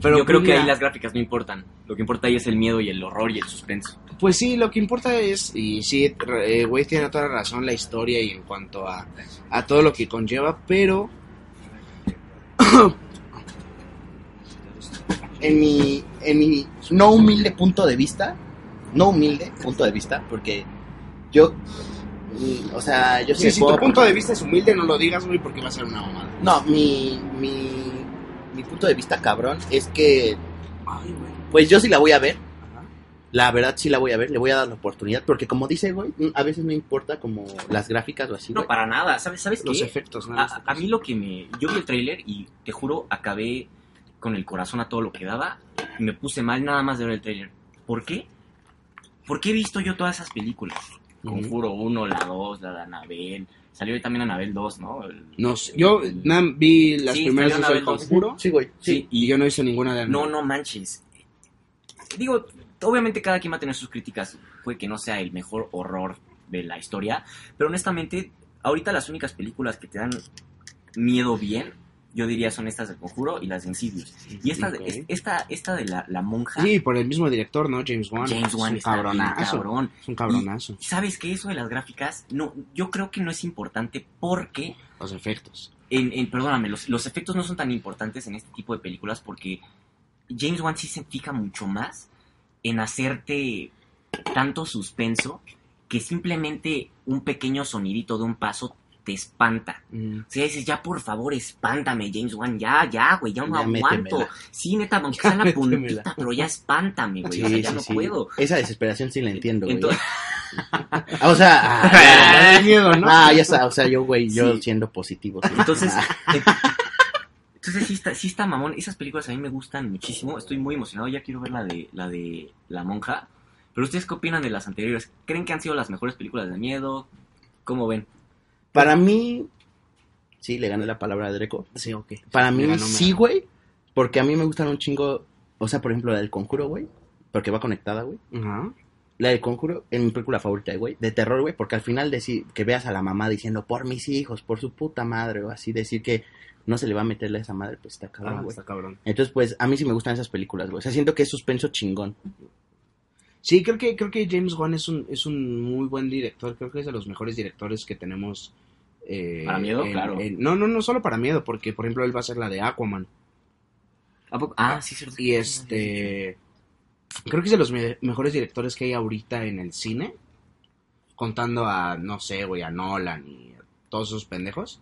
Pero Yo creo pues, que ahí las gráficas no importan. Lo que importa ahí es el miedo y el horror y el suspenso. Pues sí, lo que importa es, y sí, eh, güey tiene toda la razón, la historia y en cuanto a, a todo lo que conlleva, pero En mi, en mi no humilde punto de vista, no humilde punto de vista, porque yo, o sea, yo sí sí, me si puedo- tu punto de vista es humilde, no lo digas, güey, porque va a ser una mamada. No, mi, mi, mi punto de vista cabrón es que, Ay, güey. pues yo sí la voy a ver, Ajá. la verdad sí la voy a ver, le voy a dar la oportunidad, porque como dice, güey, a veces no importa como las gráficas o así, No, güey. para nada. ¿Sabes, ¿sabes Los qué? efectos, ¿no? A, a mí lo que me... Yo vi el tráiler y te juro, acabé con el corazón a todo lo que daba y me puse mal nada más de ver el tráiler. ¿Por qué? Porque he visto yo todas esas películas. Conjuro 1, la 2, la de Anabel. Salió también Anabel 2, ¿no? El- No sé, yo el- nada, vi las Sí, primeras dos del Anabel conjuro Sí, güey, sí. Sí, y yo no hice ninguna de No, no manches. Digo, obviamente cada quien va a tener sus críticas. Puede que no sea el mejor horror de la historia. Pero honestamente, ahorita las únicas películas que te dan miedo bien, yo diría son estas del Conjuro y las de Insidious. Y esta, de- Ok. es- esta, esta de la, la monja, Sí, por el mismo director, ¿no? James Wan. James Wan es un cabronazo. cabrón. Es un cabronazo. Y ¿Sabes qué? Eso de las gráficas, no, yo creo que no es importante porque Los efectos. en, en- perdóname, los, los efectos no son tan importantes en este tipo de películas porque James Wan sí se fija mucho más en hacerte tanto suspenso que simplemente un pequeño sonidito de un paso te espanta. Mm. O sea, dices, ya por favor, espántame, James Wan, ya, ya, güey, ya no Ya aguanto. métemela. Sí, neta, aunque sea la Métemela. puntita, pero ya espántame, güey, Sí, o sea, ya sí, no sí. puedo. Esa desesperación sí la entiendo, güey. Entonces- Ah, O sea, ah, Ah, miedo, ¿no? ah, ya está, o sea, yo, güey, yo siendo positivo. Entonces, eh, entonces sí está, sí está mamón. Esas películas a mí me gustan muchísimo. Estoy muy emocionado. Ya quiero ver la de la de la monja. Pero ustedes qué opinan de las anteriores? ¿Creen que han sido las mejores películas de miedo? ¿Cómo ven? Para mí, sí, le gané la palabra a Dreco. Sí, ok. Para mí, ganó, sí, güey, porque a mí me gustan un chingo, o sea, por ejemplo, la del Conjuro, güey, porque va conectada, güey. Ajá. La del Conjuro es mi película favorita, güey, de terror, güey, porque al final decir que veas a la mamá diciendo por mis hijos, por su puta madre, o así decir que no se le va a meterle a esa madre, pues está cabrón, Ah, güey. está cabrón. Entonces, pues, a mí sí me gustan esas películas, güey. O sea, siento que es suspenso chingón. Sí, creo que, creo que James Wan es un, es un muy buen director. Creo que es de los mejores directores que tenemos. eh, Para miedo, en- claro. en- no, no, no solo para miedo, porque por ejemplo él va a ser la de Aquaman. ¿A poco? Ah, sí, cierto. Y este. Creo que es de los me- mejores directores que hay ahorita en el cine. Contando a, no sé, güey, a Nolan y a todos esos pendejos.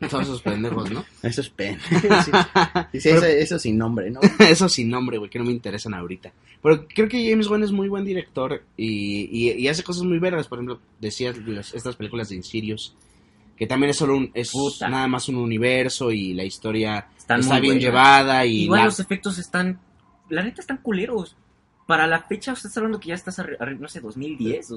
Todos esos pendejos, ¿no? Eso es pen. sí, eso, eso sin nombre, ¿no? Eso sin nombre, güey, que no me interesan ahorita. Pero creo que James Wan es muy buen director y, y, y hace cosas muy vergas. Por ejemplo, decías las- estas películas de Insidious, que también es solo un, es Puta. nada más un universo y la historia Están está bien buenas. llevada y Igual la- los efectos están. La neta están culeros. Para la fecha, usted está hablando que ya estás, arri- arri- no sé, 2010,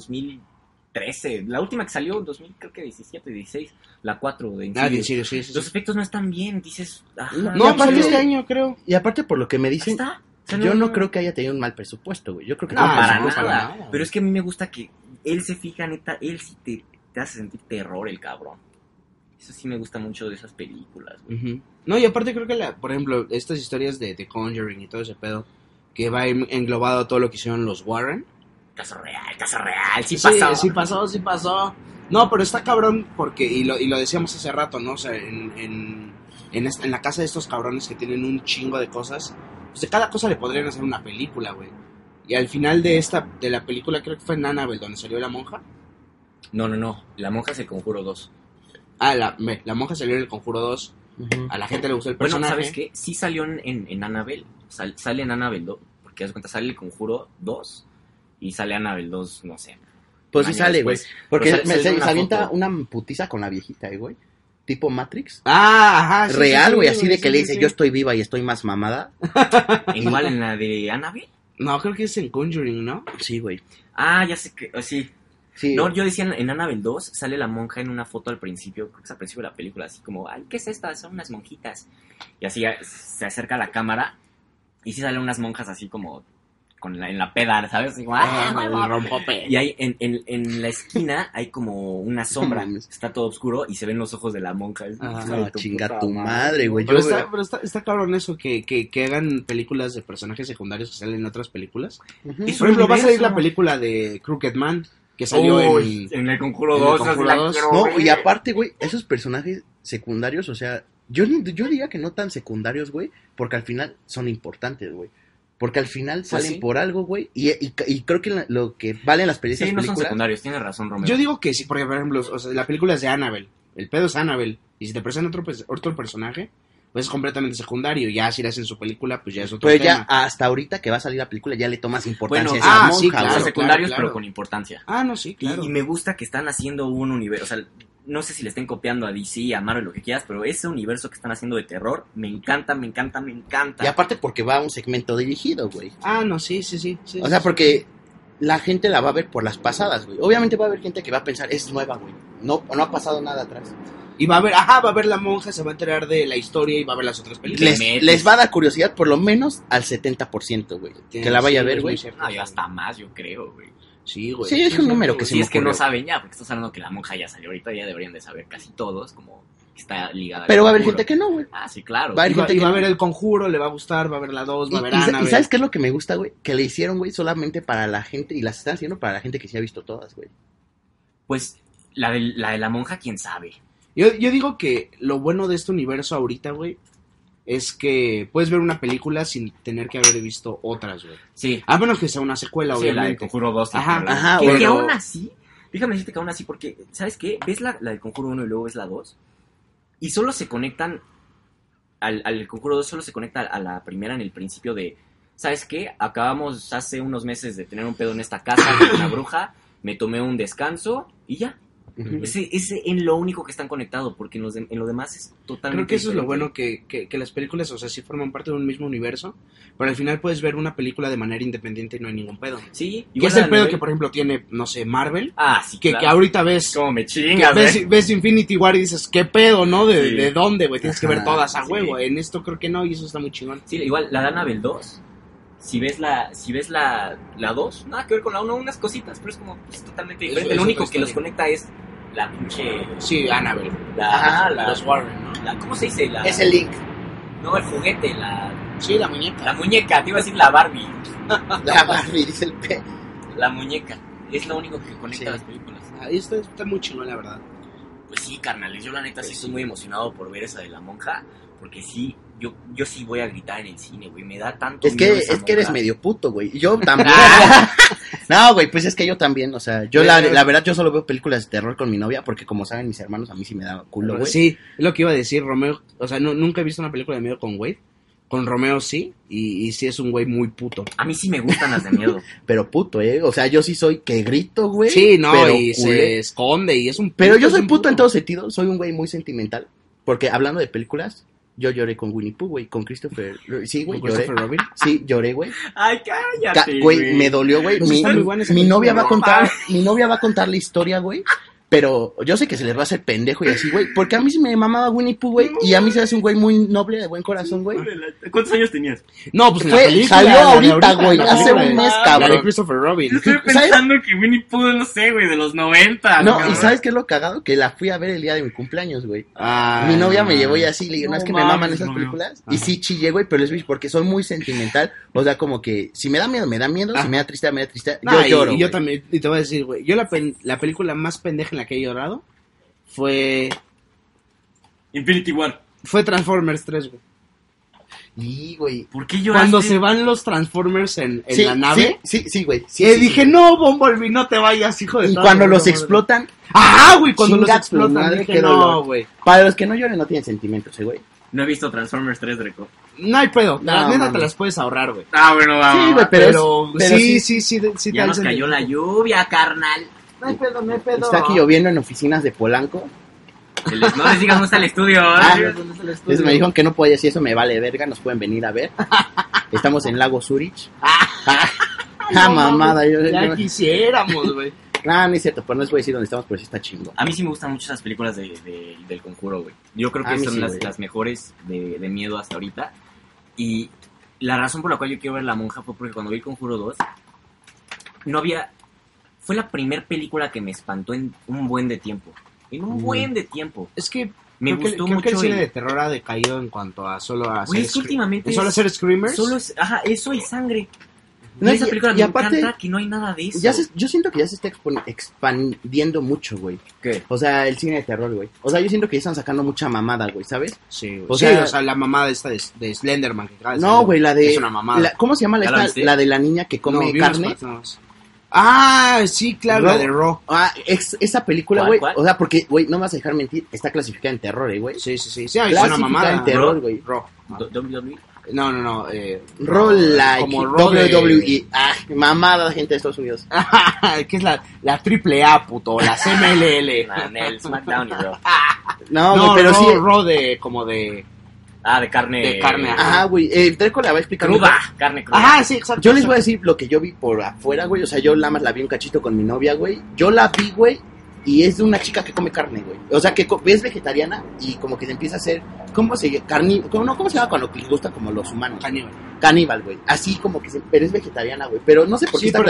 2013. La última que salió, 2000, creo que 17, 16. La 4 de Ah, de Insidious. Insidious, sí, sí, Los sí. efectos no están bien, dices. ajá. No, No, Y aparte- salió este año, creo. Y aparte, por lo que me dicen, está. O sea, yo no creo que haya tenido un mal presupuesto, güey. Yo creo que No, para, nada. para nada. Pero es que a mí me gusta que él se fija, neta, él sí te, te hace sentir terror, el cabrón. Eso sí me gusta mucho de esas películas, güey. No, y aparte creo que, la, por ejemplo, estas historias de The Conjuring y todo ese pedo, que va en- englobado a todo lo que hicieron los Warren. Caso real, caso real, sí, Sí, pasó. sí pasó, sí pasó. No, pero está cabrón porque, y lo, y lo decíamos hace rato, ¿no? O sea, en, en, en, esta- en la casa de estos cabrones que tienen un chingo de cosas, pues de cada cosa le podrían hacer una película, güey. Y al final de esta, de la película, creo que fue en Annabelle, donde salió la monja. No, no, no. La monja se conjuro 2. Ah, la, ve, la monja salió en el Conjuro 2. Ujú. A la gente le gustó el Bueno, personaje. ¿sabes qué? Sí salió en, en, en Annabelle. Sal- sale en Annabelle 2. Porque das cuenta, sale el conjuro 2. Y sale Annabelle 2, no sé. Pues sí sale, güey. Porque sale- se, una se avienta una putiza con la viejita, eh, güey. Tipo Matrix. Ah, ajá. sí, Real, sí, güey, así de sí, que le dice, sí. yo estoy viva y estoy más mamada. Igual en la de Annabelle. No, creo que es en Conjuring, ¿no? Sí, güey. Ah, ya sé que. oh, sí. Sí. No, yo decía en, en Annabelle 2 sale la monja en una foto al principio, creo que es al principio de la película, así como, ay, ¿qué es esto? Son unas monjitas. Y así se acerca a la cámara y sí salen unas monjas así como con la, en la peda, ¿sabes? Como, ¡ah, Ah. Y hay en, en, en la esquina hay como una sombra, está todo oscuro y se ven los ojos de la monja. Ah, No, tu chinga puta tu madre, güey. Pero Yo, está, pero está, está cabrón eso, que, que, que hagan películas de personajes secundarios que salen en otras películas. Ujú. Es Por ejemplo, va a salir la película de Crooked Man, que salió en... en el Conjuro en el 2. Conjuro la 2. quiero No, ver. y aparte, güey, esos personajes secundarios, o sea, yo, yo diría que no tan secundarios, güey, porque al final son importantes, güey. Porque al final salen Pues sí. por algo, güey, y, y, y creo que la- lo que valen las películas, Sí, no son películas secundarios, tienes razón, Romeo. Yo digo que sí, porque por ejemplo, o sea, la película es de Annabelle, el pedo es Annabelle, y si te presentan otro, pues, otro personaje, pues es completamente secundario, ya si le hacen su película, pues ya es otro Pero tema. ya hasta ahorita que va a salir la película ya le tomas importancia Bueno, a esa ah, monja, sí, güey. son claro, secundarios, claro. pero con importancia. Ah, no, sí, Y- claro. Y, me gusta que están haciendo un universo. O sea, no sé si le estén copiando a DC, a Marvel, lo que quieras, pero ese universo que están haciendo de terror me encanta, me encanta, me encanta. Y aparte porque va a un segmento dirigido, güey. Ah, no, sí, sí, sí. sí. O sea, porque la gente la va a ver por las pasadas, güey. Obviamente va a haber gente que va a pensar, es nueva, güey. No, no ha pasado nada atrás. Y va a ver, ajá, va a ver la monja, se va a enterar de la historia y va a ver las otras películas. Les, les va a dar curiosidad por lo menos al 70%, güey. Que la vaya a ver, güey. Ah, hasta más, yo creo, güey. Sí, güey. Sí, es un número que se Si me es que no saben ya, porque estás hablando que la monja ya salió ahorita, ya deberían de saber casi todos, como que está ligada. Pero va a haber gente que no, güey. Ah, sí, claro. Va a haber gente y que va a ver el conjuro, le va a gustar, va a ver la 2, Y, va a ver y y sabes qué es lo que me gusta, güey? Que le hicieron, güey, solamente para la gente, y las están haciendo para la gente que sí ha visto todas, güey. Pues la de, la de la monja, quién sabe. Yo, yo digo que lo bueno de este universo ahorita, güey, es que puedes ver una película sin tener que haber visto otras, güey. Sí, A menos que sea una secuela, sí la de obviamente. Conjuro 2. Ajá, ajá, que, bueno. que aún así, déjame decirte que aún así, porque, ¿sabes qué? Ves la, la del Conjuro 1 y luego ves la 2, y solo se conectan, al, al Conjuro 2 solo se conecta a la primera en el principio de, ¿sabes qué? Acabamos hace unos meses de tener un pedo en esta casa con una bruja, me tomé un descanso y ya. Ese es en lo único que están conectados, porque en, los de- en lo demás es totalmente Creo que eso es lo bueno, que, que, que las películas, o sea, sí forman parte de un mismo universo, pero al final puedes ver una película de manera independiente y no hay ningún pedo. Sí, Que igual es el pedo que, por ejemplo, tiene, no sé, Marvel, Ah, sí, que, claro. que ahorita ves... Como me que chingas, ves, ¿eh? ves Infinity War y dices, ¿qué pedo, no? ¿De, Sí. de dónde, güey? Tienes que ver todas a sí. huevo. En esto creo que no, y eso está muy chingón. Sí, igual la de Annabelle 2. Si ves la si ves la, la 2, nada que ver con la 1, unas cositas, pero es como es totalmente diferente. Lo único que los conecta es la pinche. Sí, Annabelle. La, Ajá, la, Los Warren, ¿no? la- ¿Cómo se dice? La, Es el link. No, el juguete, la, Sí, la muñeca. la muñeca, te iba a decir la Barbie. La Barbie, dice el P. La muñeca. Es lo único que conecta Sí. las películas. Ahí está, está muy chingón, la verdad. Pues sí, carnales, yo la neta sí Pues estoy sí. muy emocionado por ver esa de la monja. Porque sí, yo, yo sí voy a gritar en el cine, güey. Me da tanto Es que, miedo es que eres medio puto, güey. Yo también. no, güey, pues es que yo también, o sea, yo la, la verdad, yo solo veo películas de terror con mi novia porque como saben mis hermanos, a mí sí me da culo, güey. Sí, es lo que iba a decir, Romeo. O sea, no, nunca he visto una película de miedo con Wade. Con Romeo sí, y, y sí es un güey muy puto. A mí sí me gustan las de miedo. Pero puto, eh. O sea, yo sí soy que grito, güey. sí, no, pero y culé. se esconde y es un Pero yo soy un puto en todo sentido, soy un güey muy sentimental. Porque hablando de películas, yo lloré con Winnie Pooh, güey, con Christopher. Sí, güey, ¿Con lloré. Robin? Sí, lloré, güey. Ay, cállate. Güey, me dolió, güey. Mi, mi novia va a contar, mi novia va a contar la historia, güey. Pero yo sé que se les va a hacer pendejo y así, güey. Porque a mí sí me mamaba Winnie Pooh, güey. Y a mí se hace un güey muy noble, de buen corazón, güey. ¿Cuántos años tenías? No, pues Fue- la película. salió ahorita, güey, hace un mes, la cabrón. de Christopher Robin. Estoy ¿Sabes? pensando que Winnie Pooh, no sé, güey, de los 90. No, cabrón. y ¿sabes qué es lo cagado? Que la fui a ver el día de mi cumpleaños, güey. Ah, Mi novia me llevó y así le digo, no, No es que me maman esas películas. Y sí chillé, güey, pero es porque soy muy sentimental. O sea, como que si me da miedo, me da miedo. Si Ah. me da tristeza, me da tristeza. No, yo lloro. Y, yo también, y te voy a decir, güey, yo la, película más pendeja en la que he llorado fue Infinity War. fue Transformers 3, güey. Y, güey. ¿Por qué lloraste? Cuando se van los Transformers en, en Sí, la nave, Sí, sí, sí, güey. Sí, y sí, dije, no, Bumblebee, no te vayas, hijo de Y cuando los explotan, Ah, güey, cuando los explotan, madre, dije, qué no, dolor. güey. para los que no lloren, no tienen sentimientos, eh, güey. No he visto Transformers 3, Dreco. No hay pedo, la No, neta mames. te las puedes ahorrar, güey. Ah, bueno, vamos. Sí, güey, pero, Pero, sí, sí, sí, sí, Ya nos cayó la lluvia, carnal. No hay pedo, no hay pedo. Está aquí lloviendo en oficinas de Polanco. El- No les digas dónde está el estudio. Ah, ¿eh? ¿Dónde está el estudio? Entonces me dijeron que no podía decir eso, me vale verga, nos pueden venir a ver. Estamos en Lago Zurich. Ah, No, mamada. mames, Yo, Ya yo- quisiéramos, güey. Nah, no es cierto, pero no les voy a decir dónde estamos, pero sí está chingo. A mí sí me gustan mucho esas películas de, de- del conjuro, güey. Yo creo que son sí, las, las mejores de, de miedo hasta ahorita. Y la razón por la cual yo quiero ver La Monja fue porque cuando vi el Conjuro 2, no había... Fue la primera película que me espantó en un buen de tiempo. En un Mm. buen de tiempo. Es que Me creo, que, gustó creo mucho que el cine el- de terror ha decaído en cuanto a solo a hacer, es que últimamente solo es- hacer screamers. Solo es, ajá, eso y sangre. No, y esa y- película y me aparte, encanta que no hay nada de eso. Ya se- yo siento que ya se está expandiendo mucho, güey. ¿Qué? O sea, el cine de terror, güey. O sea, yo siento que ya están sacando mucha mamada, güey, ¿sabes? Sí, güey. O Sí, sea- o sea, la mamada esta de, de Slenderman que No, güey, la de... Es una mamada. la- ¿Cómo se llama la, ¿Ya la esta- viste? la de la niña que come No, carne? más. Ah, sí, claro, la de Raw. Ah, ex- esa película, ¿Cuál, güey. cuál? O sea, porque, güey, no me vas a dejar mentir, está clasificada en terror, eh, güey. Sí, sí, sí. Sí, es una Clasificada mamada. en terror, güey. Raw. Do- WWE. No, no, no. Eh, Roll like como Raw de- WWE. Ah, mamada, gente de Estados Unidos. que es la, la triple A, puto, la CMLL. Nah, en el SmackDown y Raw. No, güey, pero sí. Raw de, como de... Ah, de carne. De carne, Ajá, güey. Eh, Treco la va a explicar. Cruda. mejor. Carne cruda. Ajá, sí, exacto. Yo les voy a decir lo que yo vi por afuera, güey. O sea, yo nada más la vi un cachito con mi novia, güey. Yo la vi, güey. Y es de una chica que come carne, güey. O sea, que es vegetariana y como que se empieza a hacer. ¿Cómo se llama? ¿cómo, no, ¿Cómo se llama cuando les gusta como los humanos? Caníbal. Caníbal, güey. Así como que se. Pero es vegetariana, güey. Pero no sé por qué Sí, está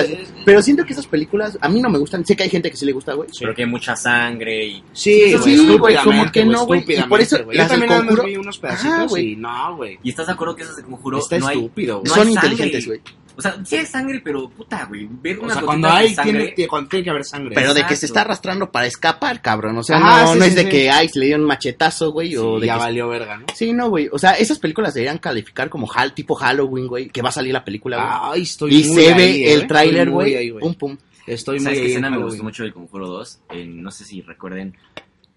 pero, siento que esas películas a mí no me gustan. Sé que hay gente que sí le gusta, güey. Pero que hay mucha sangre y. Sí, Sí, güey, güey, como que no, güey, y por eso güey. Yo las del también nada más Conjuro- vi unos pedacitos Ajá, güey. y no, güey. Y estás de acuerdo que esas de conjuro Está no hay. estúpido, güey. no Son hay sangre. inteligentes, güey. O sea, sí hay sangre, pero puta, güey. Ver O sea, cuando hay, sangre. tiene, tiene- cuando tiene que haber sangre. Pero de que se está arrastrando para escapar, cabrón. O sea, no, sí, no sí, es de que, ay, se le dio un machetazo, güey. Sí, o de ya que valió verga, ¿no? Sí, no, güey. O sea, esas películas deberían calificar como hal, tipo Halloween, güey. Que va a salir la película, güey. Ay, estoy y muy se ve eh. el tráiler, muy güey. Pum, pum. Estoy muy ¿Sabes qué ahí. escena en me gustó mucho del Conjuro 2? En- no sé si recuerden.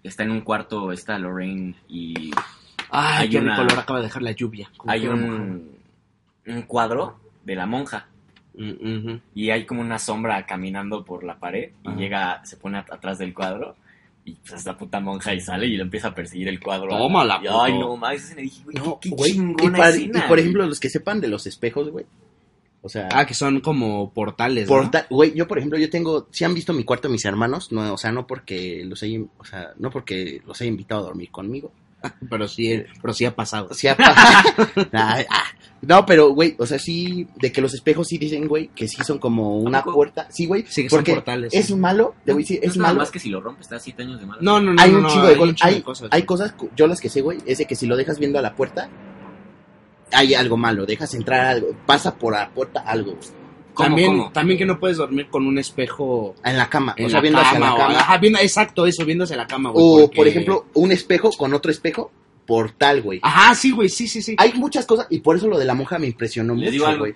Está en un cuarto, está Lorraine y Ay, Hay qué una- rico acaba de dejar la lluvia. Hay un cuadro de la monja. Mm. Y hay como una sombra caminando por la pared. Y llega, se pone at- atrás del cuadro. Y pues es la puta monja y sale y lo empieza a perseguir el cuadro. Tómala, Y, Ay, no. Esa escena dije, güey, No, qué, qué güey. Y, escena, por güey. ejemplo, los que sepan de los espejos, güey. O sea, Ah, que son como portales, güey, yo por ejemplo, yo tengo, si han visto mi cuarto mis hermanos, no, o sea, no porque los haya, o sea, no porque los haya invitado a dormir conmigo. Pero sí, pero sí ha pasado. Sí ha pasado. Ay, ah. No, pero, güey, o sea, sí, de que los espejos sí dicen, güey, que sí son como una puerta. Sí, güey, Sí, que son porque portales. es malo, te voy a decir, es nada malo. más que si lo rompes, te da 7 años de malo. No, no, no. hay no, un no, chingo de, hay cosas. un chingo Hay, de cosas. hay cosas, yo las que sé, güey, es de que si lo dejas viendo a la puerta, hay algo malo, dejas entrar algo, pasa por la puerta algo, güey. ¿Cómo, también, cómo? también que no puedes dormir con un espejo en la cama, en o sea, la viendo hacia cama. la o- cama. ajá, viendo, exacto, eso, viendo hacia la cama, güey. o, porque- por ejemplo, un espejo con otro espejo, portal, güey. Ajá, sí, güey, sí, sí, sí. Hay muchas cosas, y por eso lo de la monja me impresionó Les mucho, algo. güey.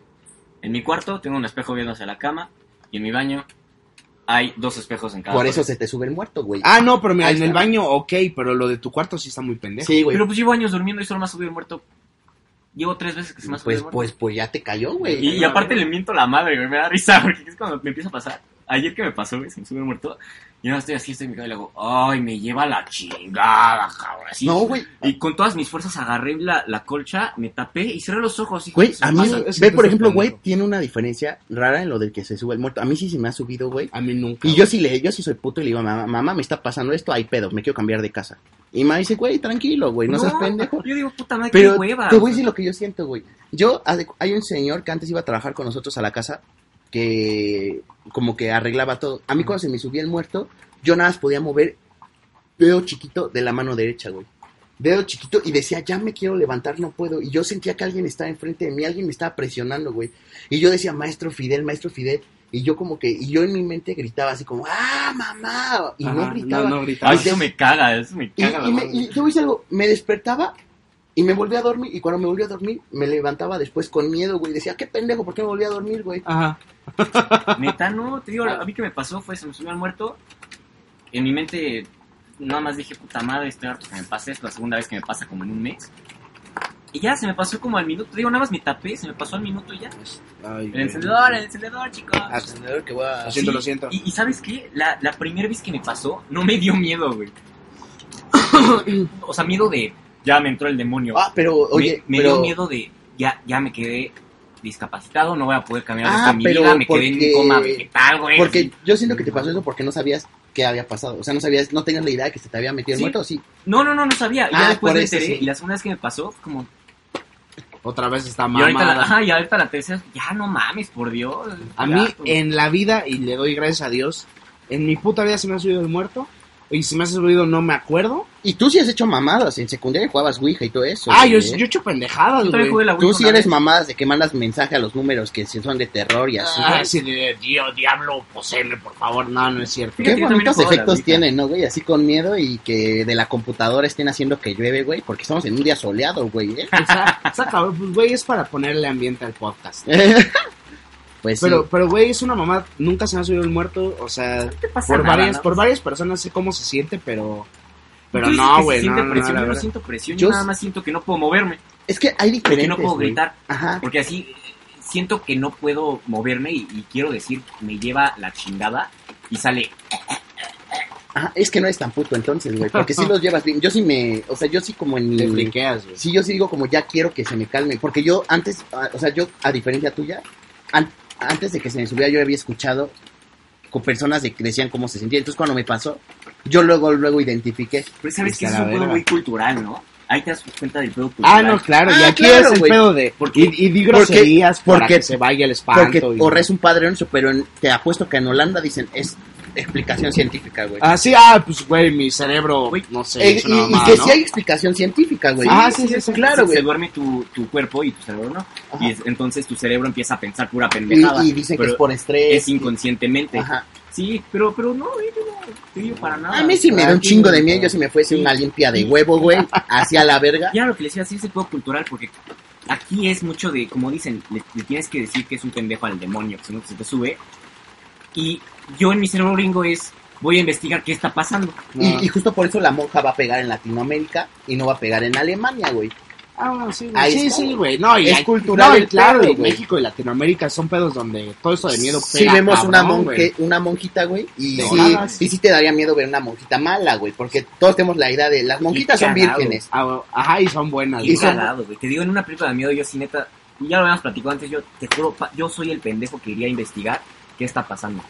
En mi cuarto tengo un espejo viendo hacia la cama. Y en mi baño hay dos espejos en cada Por eso se te sube el muerto, güey. Ah, no, pero mira, Ahí en el baño, ok, pero lo de tu cuarto sí está muy pendejo. sí, güey. Pero pues llevo años durmiendo y solo me ha subido el muerto. Llevo tres veces que se me ha subido Pues, pues, pues ya te cayó, güey. y, y aparte le miento la madre, güey. Me da risa porque es cuando me empieza a pasar. Ayer que me pasó, güey, se me subió el muerto. Y ahora estoy así, estoy en mi cama y le hago, ay, me lleva la chingada, cabrón. Así. No, güey. Y con todas mis fuerzas agarré la, la colcha, me tapé y cerré los ojos. y Güey, me a mí, pasa. ve, por ejemplo, güey, tiene una diferencia rara en lo del que se sube el muerto. A mí sí se me ha subido, güey. A mí nunca. Y yo sí le, yo sí soy puto y le digo, mamá, mamá, me está pasando esto, hay pedo, me quiero cambiar de casa. Y mamá dice, güey, tranquilo, güey, no, seas pendejo. Yo digo, puta madre, Pero qué hueva. te voy a decir lo que yo siento, güey. Yo, hay un señor que antes iba a trabajar con nosotros a la casa que como que arreglaba todo. A mí cuando se me subía el muerto, yo nada más podía mover dedo chiquito de la mano derecha, güey. Dedo chiquito y decía, ya me quiero levantar, no puedo. Y yo sentía que alguien estaba enfrente de mí, alguien me estaba presionando, güey. Y yo decía, maestro Fidel, maestro Fidel. Y yo como que, y yo en mi mente gritaba así como, ah, mamá. Y no gritaba. No, no gritaba. Ay, eso me caga, eso me Y, caga la y me, y te voy a decir algo, me despertaba y me volví a dormir. Y cuando me volví a dormir, me levantaba después con miedo, güey. Decía, qué pendejo, ¿por qué me volví a dormir, güey? Ajá. Neta, no, te digo, a mí que me pasó fue, se me subió al muerto. En mi mente, nada más dije, puta madre, estoy harto que me pase esto, la segunda vez que me pasa como en un mes. Y ya, se me pasó como al minuto, digo, nada más me tapé, se me pasó al minuto y ya. Ay, El encendedor, el encendedor, chicos. Ascendedor que voy a... Lo siento, Sí, lo siento. Y, y ¿sabes qué? La, la primera vez que me pasó, no me dio miedo, güey. o sea, miedo de, ya me entró el demonio. Ah, pero, oye, me, me pero... dio miedo de, ya, ya me quedé, discapacitado, no voy a poder caminar Ah, mi pero vida, me quedé en coma vegetal, güey. Porque yo siento que te pasó eso porque no sabías qué había pasado. O sea, no sabías, no tenías la idea de que se te había metido el Sí. muerto, sí. No, no, no, no sabía. Ah, ya después me enteré, sí. y la segunda vez que me pasó, como... Otra vez está Y ahorita, la, mamada. ajá, y ahorita la tercera, ya no mames, por Dios. A ya, mí, pues. en la vida, y le doy gracias a Dios, en mi puta vida se me ha subido el muerto. Y si me has subido, no me acuerdo. Y tú sí has hecho mamadas. En secundaria jugabas Ouija y todo eso. ah, yo, ¿eh? yo he hecho pendejadas, güey. Tú sí eres vez. mamadas de que mandas mensaje a los números que si son de terror y así. Ah, sí, de Dios, diablo, poseeme, por favor. No, no es cierto. Qué yo bonitos efectos tienen, ¿no, güey? Así con miedo y que de la computadora estén haciendo que llueve, güey. Porque estamos en un día soleado, güey, ¿eh? O sea, saca, pues, güey, es para ponerle ambiente al podcast. pues sí. Pero, pero, güey, es una mamá. Nunca se me ha subido el muerto. O sea, te pasa por nada, varias, ¿no? por varias personas sé cómo se siente, pero. Pero no, güey, no, siente no, no, presión, la yo no siento presión, Yo yo nada más siento que no puedo moverme, Es que hay diferentes, que no puedo gritar, Ajá. porque así siento que no puedo moverme y, y quiero decir, me lleva la chingada y sale, Ajá, es que no es tan puto entonces, güey. Porque sí los llevas bien. Yo sí me. O sea, yo sí como en mi. Te friqueas, güey. Sí, yo sí digo como ya quiero que se me calme. Porque yo antes, ah, o sea, yo, a diferencia tuya, antes de que se me subiera, yo había escuchado con personas que decían cómo se sentía. Entonces, cuando me pasó, yo luego, luego identifiqué. pero sabes que es un verga. muy cultural, ¿no? Ahí te das cuenta del pedo Ah, cultural. no, claro, y Ah, aquí claro, es el güey. pedo de. Porque- y, y di porque- groserías para porque- que se vaya el espanto. Porque y- o es un padre pero en- te apuesto que en Holanda dicen es explicación científica, güey. Ah, sí, ah, pues, güey, mi cerebro, Güey, no sé, Eh, y, y que ¿no? sí hay explicación científica, güey. Ah, sí, sí, sí. claro, se, güey. se duerme tu, tu cuerpo y tu cerebro no. Ajá. Y es- entonces tu cerebro empieza a pensar pura Y, pendejada. y dicen que es por estrés. es inconscientemente. Ajá. Sí, pero, pero no, güey, yo no para nada. A mí sí me da un chingo de miedo. Yo si me fuese Sí. una limpia de huevo, güey, hacia la verga. Ya lo que les decía, sí es el pedo cultural, porque aquí es mucho de, como dicen, le, le tienes que decir que es un pendejo al demonio, que si no se te sube. Y yo en mi cerebro gringo es, voy a investigar qué está pasando. Y, y justo por eso la monja va a pegar en Latinoamérica y no va a pegar en Alemania, güey. Ah, sí, güey. Ahí sí, está. sí, güey. No, y Es hay- cultural no, y claro, pedo, y güey. México y Latinoamérica son pedos donde todo esto de miedo Si pega vemos una, monje, una monjita, güey, y sí, y sí te daría miedo ver una monjita mala, güey, porque todos tenemos la idea de las monjitas son vírgenes. Ah, Ajá, y son buenas. Y son- cagado, güey. Te digo, en una película de miedo, yo sí neta, y ya lo habíamos platicado antes, yo te juro, pa- yo soy el pendejo que iría a investigar qué está pasando.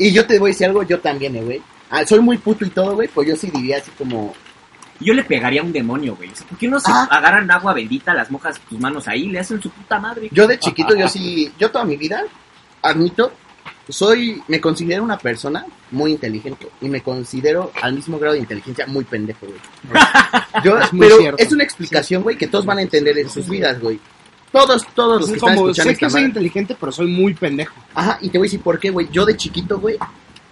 Y yo te voy a decir algo, yo también, eh, güey. Ah, soy muy puto y todo, güey, pues yo sí diría así como... Yo le pegaría a un demonio, güey. O sea, ¿por qué no se Ah. agarran agua bendita, las mojas tus manos ahí, le hacen su puta madre? Yo de chiquito, yo sí, yo toda mi vida, admito, soy, me considero una persona muy inteligente y me considero al mismo grado de inteligencia muy pendejo, güey. Yo, Es muy pero cierto. es una explicación, güey, que todos van a entender en sus vidas, güey. Todos, todos los Es que están como, escuchando sé esta que soy madre- inteligente, pero soy muy pendejo. Ajá, y te voy a decir por qué, güey. Yo de chiquito, güey,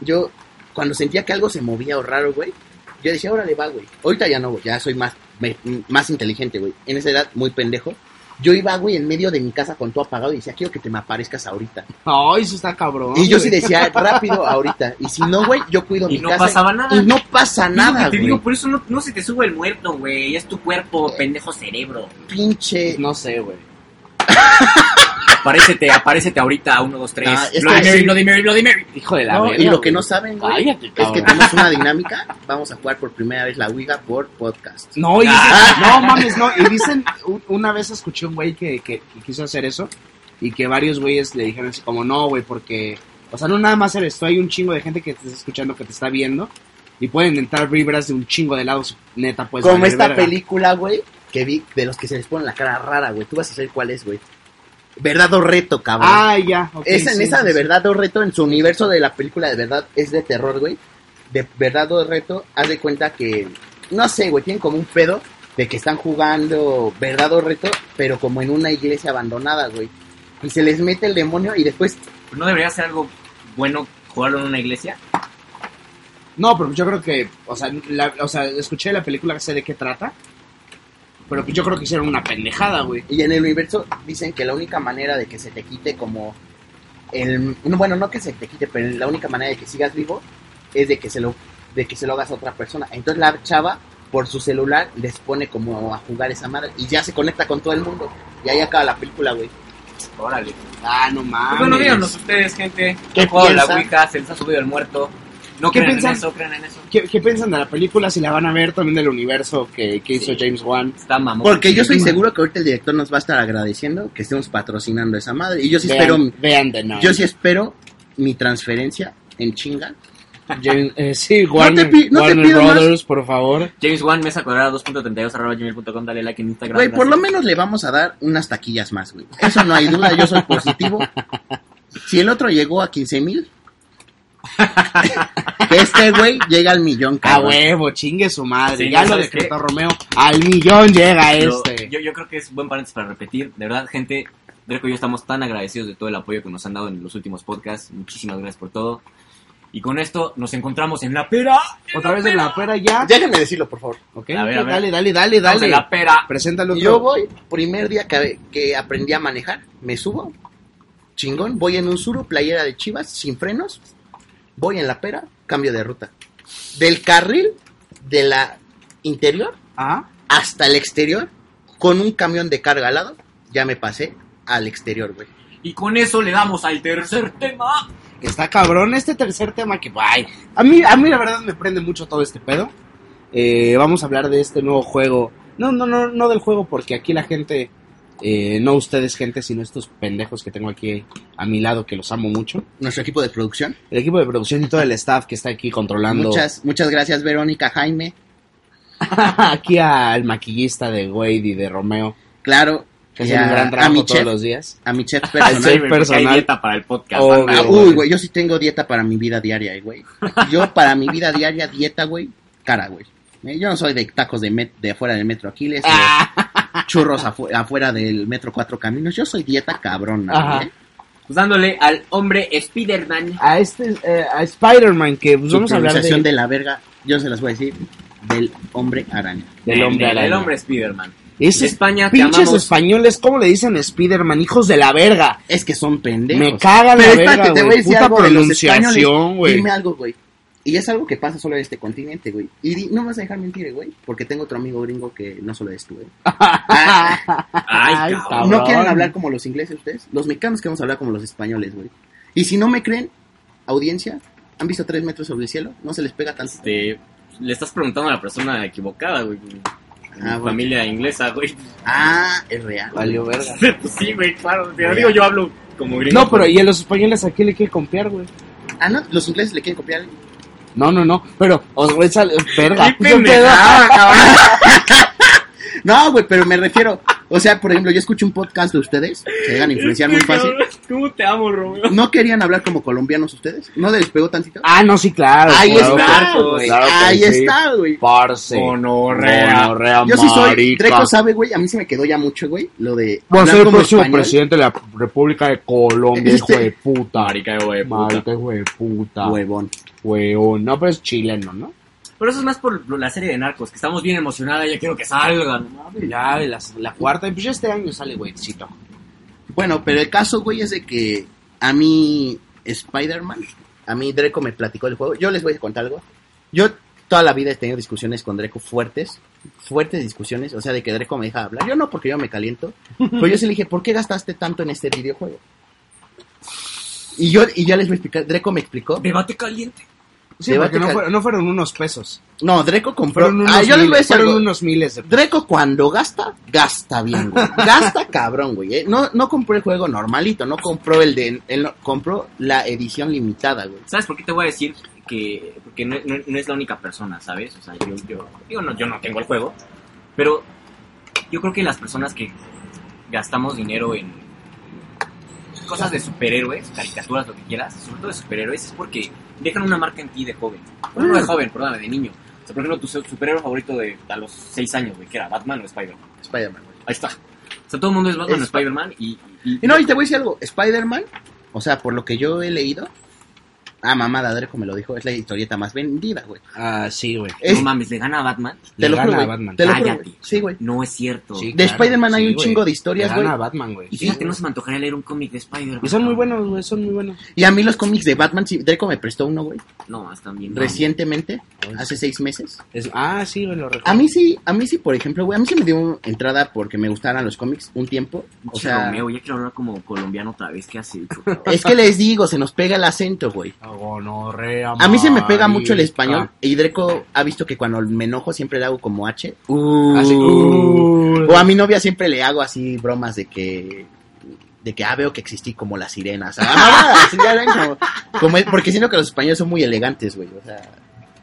yo cuando sentía que algo se movía o raro, güey, yo decía, órale, va, güey. Ahorita ya no, güey, ya soy más, me- más inteligente, güey. En esa edad, muy pendejo. Yo iba, güey, en medio de mi casa con todo apagado y decía, quiero que te me aparezcas ahorita. Ay, eso está cabrón. y yo sí decía, rápido, ahorita. Y si no, güey, yo cuido Y mi no casa. pasaba nada. Y no pasa nada, que te güey. digo, por eso no, no se te sube el muerto, güey. Es tu cuerpo, pendejo cerebro. Pinche. No sé, güey. Aparécete, aparécete ahorita 1, 2, 3. Ah, es Bloody que Mary, sí. Bloody Mary, Bloody Mary. Hijo de la No, verga, y lo güey. que no saben, güey, Cállate, es que cabrón. tenemos una dinámica. Vamos a jugar por primera vez la Ouija por podcast. No, y Ah. no mames, no. Y dicen, u- una vez escuché un güey que, que, que quiso hacer eso y que varios güeyes le dijeron así como, no, güey, porque, o sea, no nada más eres tú, hay un chingo de gente que te está escuchando, que te está viendo y pueden entrar vibras de un chingo de lados, neta, pues. Como valer esta verga. película, güey, que vi de los que se les pone la cara rara, güey. Tú vas a saber cuál es, güey. Verdad o reto, cabrón. Ah, ya. esa, en esa sí, de sí. verdad o reto, en su universo de la película de verdad es de terror, güey. De verdad o reto, haz de cuenta que, no sé, güey, tienen como un pedo de que están jugando verdad o reto, pero como en una iglesia abandonada, güey. Y se les mete el demonio y después, ¿No debería ser algo bueno jugarlo en una iglesia? No, pero yo creo que, o sea, la- o sea, escuché la película, sé de qué trata, pero pues yo creo que hicieron una pendejada, güey. y en el universo dicen que la única manera de que se te quite como el, no, bueno, no que se te quite, pero la única manera de que sigas vivo es de que se lo, de que se lo hagas a otra persona. Entonces la chava por su celular les pone como a jugar esa madre y ya se conecta con todo el mundo y ahí acaba la película, güey. Órale. Ah, no Pues mames. bueno, díganos ustedes, gente. ¿Qué ¿Qué jugado la? Ouija? ¿Se les ha subido el muerto? No ¿Qué piensan? en eso, en eso. ¿Qué, qué piensan de la película? Si la van a ver también del universo que, que hizo Sí. James Wan. Está mamón. Porque yo estoy seguro que ahorita el director nos va a estar agradeciendo que estemos patrocinando esa madre. Y yo sí espero, Vean, vean de yo sí espero mi transferencia en chinga. James- eh, sí, Warner, pi- no te Warner pido más. Brothers, por favor. James Wan, mesa cuadrada 2.32 arroba gmail.com, dale like en Instagram. Güey, por lo menos le vamos a dar unas taquillas más, güey. Eso no hay duda, yo soy positivo. Si el otro llegó a 15 mil, este güey llega al millón, A cabrón. huevo, chingue su madre. Sí, ya lo ¿sabes decretó? Romeo. Al millón llega Pero este. Yo, yo creo que es buen paréntesis para repetir. De verdad, gente, Dreco y yo estamos tan agradecidos de todo el apoyo que nos han dado en los últimos podcasts. Muchísimas gracias por todo. Y con esto nos encontramos en la pera. Otra vez en la pera ya. Déjenme decirlo, por favor. Ok, A ver, ok, a ver. dale, dale, dale, dale. en la pera. Preséntalo. Yo voy, primer día que, que aprendí a manejar, me subo, chingón, voy en un suro, playera de chivas, sin frenos, voy en la pera, cambio de ruta. Del carril de la interior Ah, hasta el exterior, con un camión de carga al lado, ya me pasé al exterior, güey. Y con eso le damos al tercer tema. está cabrón este tercer tema que, ay, a mí, a mí la verdad me prende mucho todo este pedo. Eh, vamos a hablar de este nuevo juego. No, no, no, no del juego porque aquí la gente, eh, no ustedes gente, sino estos pendejos que tengo aquí a mi lado que los amo mucho. Nuestro equipo de producción. El equipo de producción y todo el staff que está aquí controlando. Muchas, muchas gracias, Verónica, Jaime. aquí al maquillista de Wade y de Romeo, Claro, que hacen un a, gran a trabajo todos chef, los días. a mi chef Al personal. chef personal. Hay dieta para el podcast. Obvio. Ah, uy, güey, yo sí tengo dieta para mi vida diaria, eh, güey. Yo para mi vida diaria, dieta, güey, cara, güey. Eh, Yo no soy de tacos de, met- de afuera del metro Aquiles, Ah, churros afu- afuera del metro Cuatro Caminos. Yo soy dieta cabrona. ¿eh? Pues dándole al hombre Spider-Man. a este, eh, a Spider-Man, que pues, vamos a hablar de, pronunciación de la verga, yo se las voy a decir, del hombre araña. del hombre Del araña. hombre Spider-Man. Esos España, pinches españoles, ¿cómo le dicen Spider-Man? Hijos de la verga. Es que son pendejos. Me cagan Pero la espérate, verga, te voy a güey. decir Puta algo de los pronunciación, españoles. güey. Dime algo, güey. Y es algo que pasa solo en este continente, güey. Y di- no me vas a dejar mentir, güey. Porque tengo otro amigo gringo que no solo es tú, güey. Ay, cabrón. ¿No quieren hablar como los ingleses ustedes? Los mexicanos queremos hablar como los españoles, güey. Y si no me creen, audiencia, ¿han visto tres metros sobre el cielo? No se les pega tanto. Este, le estás preguntando a la persona equivocada, güey. Ah, bueno. familia inglesa, güey. Ah, es real. Valió verga. Pues sí, güey, claro. Te digo, yo hablo como gringo. No, pero ¿y a los españoles a quién le quiere copiar, güey? Ah, no, los ingleses le quieren copiar. No, no, no. Pero, os voy a verga. No, güey, pero me refiero. O sea, por ejemplo, yo escucho un podcast de ustedes, se dejan influenciar muy fácil. ¿Cómo te amo, Romeo? ¿No querían hablar como colombianos ustedes? ¿No les pegó tantito? Ah, no, sí, claro. Ahí claro está, güey. claro Ahí sí. está, güey. Parce. Gonorrea. Gonorrea, Yo sí soy. marica. Dreco sabe, güey. A mí se me quedó ya mucho, güey. Lo de. A hablar ser el próximo español. presidente de la República de Colombia, Este- hijo de puta. Marica, güey, puta. Marica, hijo de puta. Huevón. Huevón. No, pero es chileno, ¿no? Pero eso es más por la serie de Narcos, que estamos bien emocionadas, ya quiero que salgan. Ya, las- la, cuarta, pues ya este año sale, güeycito. Bueno, pero el caso, güey, es de que a mí Spider-Man, a mí Dreco me platicó el juego. Yo les voy a contar algo. Yo toda la vida he tenido discusiones con Dreco fuertes, fuertes discusiones, o sea, de que Dreco me deja hablar. Yo no, porque yo me caliento. Pero yo sí le dije, ¿por qué gastaste tanto en este videojuego? Y yo, y ya les voy a explicar. Dreco me explicó. Debate caliente. Sí, Debate porque no, cal- fueron, no fueron unos pesos. No, Dreco compró. Fueron unos, Ah, yo les voy a miles, decir fueron algo. unos miles de Dreco cuando gasta, gasta bien, güey. Gasta cabrón, güey. ¿eh? No, no compró el juego normalito, no compró el de... Él no- compró la edición limitada, güey. ¿Sabes por qué te voy a decir que porque no, no- no es la única persona, ¿sabes? O sea, yo, yo, digo, no, yo no tengo el juego, pero yo creo que las personas que gastamos dinero en cosas de superhéroes, caricaturas, lo que quieras, sobre todo de superhéroes, es porque dejan una marca en ti de joven. No de joven, perdóname, de niño. O sea, por ejemplo, tu su- superhéroe favorito de a los 6 años, güey, que era Batman o Spider-Man. Spider-Man, güey. Ahí está. O sea, todo el mundo es Batman o Spider-Man y, y- Y no, y te voy a decir algo. Spider-Man, o sea, por lo que yo he leído... Ah, mamada, Dreco me lo dijo. Es la historieta más vendida, güey. Ah, sí, güey. Es- no mames, le gana a Batman. Te Le lo juro, gana a güey. Batman. Te lo juro, Cállate. güey. Sí, güey. No es cierto. Sí, De claro, Spider-Man hay sí, un güey. chingo de historias, Le gana güey. a Batman, güey. Y fíjate, no se me antojaría leer un cómic de Spider-Man. Y son muy buenos, güey, son muy buenos. Y a mí los cómics de Batman, sí, Dreco me prestó uno, güey. No, están bien. Recientemente, hace seis meses. Es- ah, sí, güey, lo recuerdo. A mí sí, a mí sí, por ejemplo, güey, a mí se me dio entrada porque me gustaran los cómics un tiempo. O sea, Romeo, ya quiero hablar como colombiano otra vez. ¿Qué has hecho? es que les digo, se nos pega el acento, güey. Gonorrea, A mí se me pega mucho el español. Y Dreco ha visto que cuando me enojo siempre le hago como H. Así, uh, O a mi novia siempre le hago así bromas de que. De que, ah, veo que existí como las sirenas. Ah, como- porque siento que los españoles son muy elegantes, güey. O sea,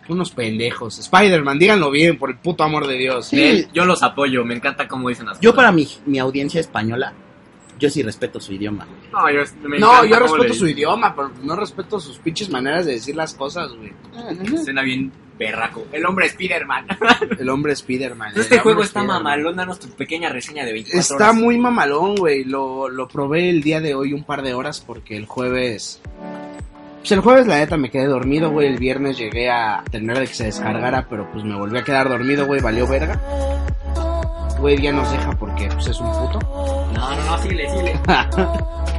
unos pendejos. Spider-Man, díganlo bien, por el puto amor de Dios. Sí. Yo los apoyo, me encanta cómo dicen las yo cosas. para mi, mi audiencia española, yo sí respeto su idioma. No, yo, me No, encanta yo cómo respeto su idioma, pero no respeto sus pinches maneras de decir las cosas, güey. Suena bien berraco. El hombre Spider-Man. El hombre Spider-Man. este juego está mamalón, danos tu pequeña reseña de 24 Está horas. muy mamalón, güey. Lo, lo probé el día de hoy un par de horas porque el jueves... Pues el jueves la neta me quedé dormido, güey. El viernes llegué a de que se descargara, pero pues me volví a quedar dormido, güey. Valió verga. Güey, ya nos deja porque pues es un puto. No, no, no, síguele, síguele.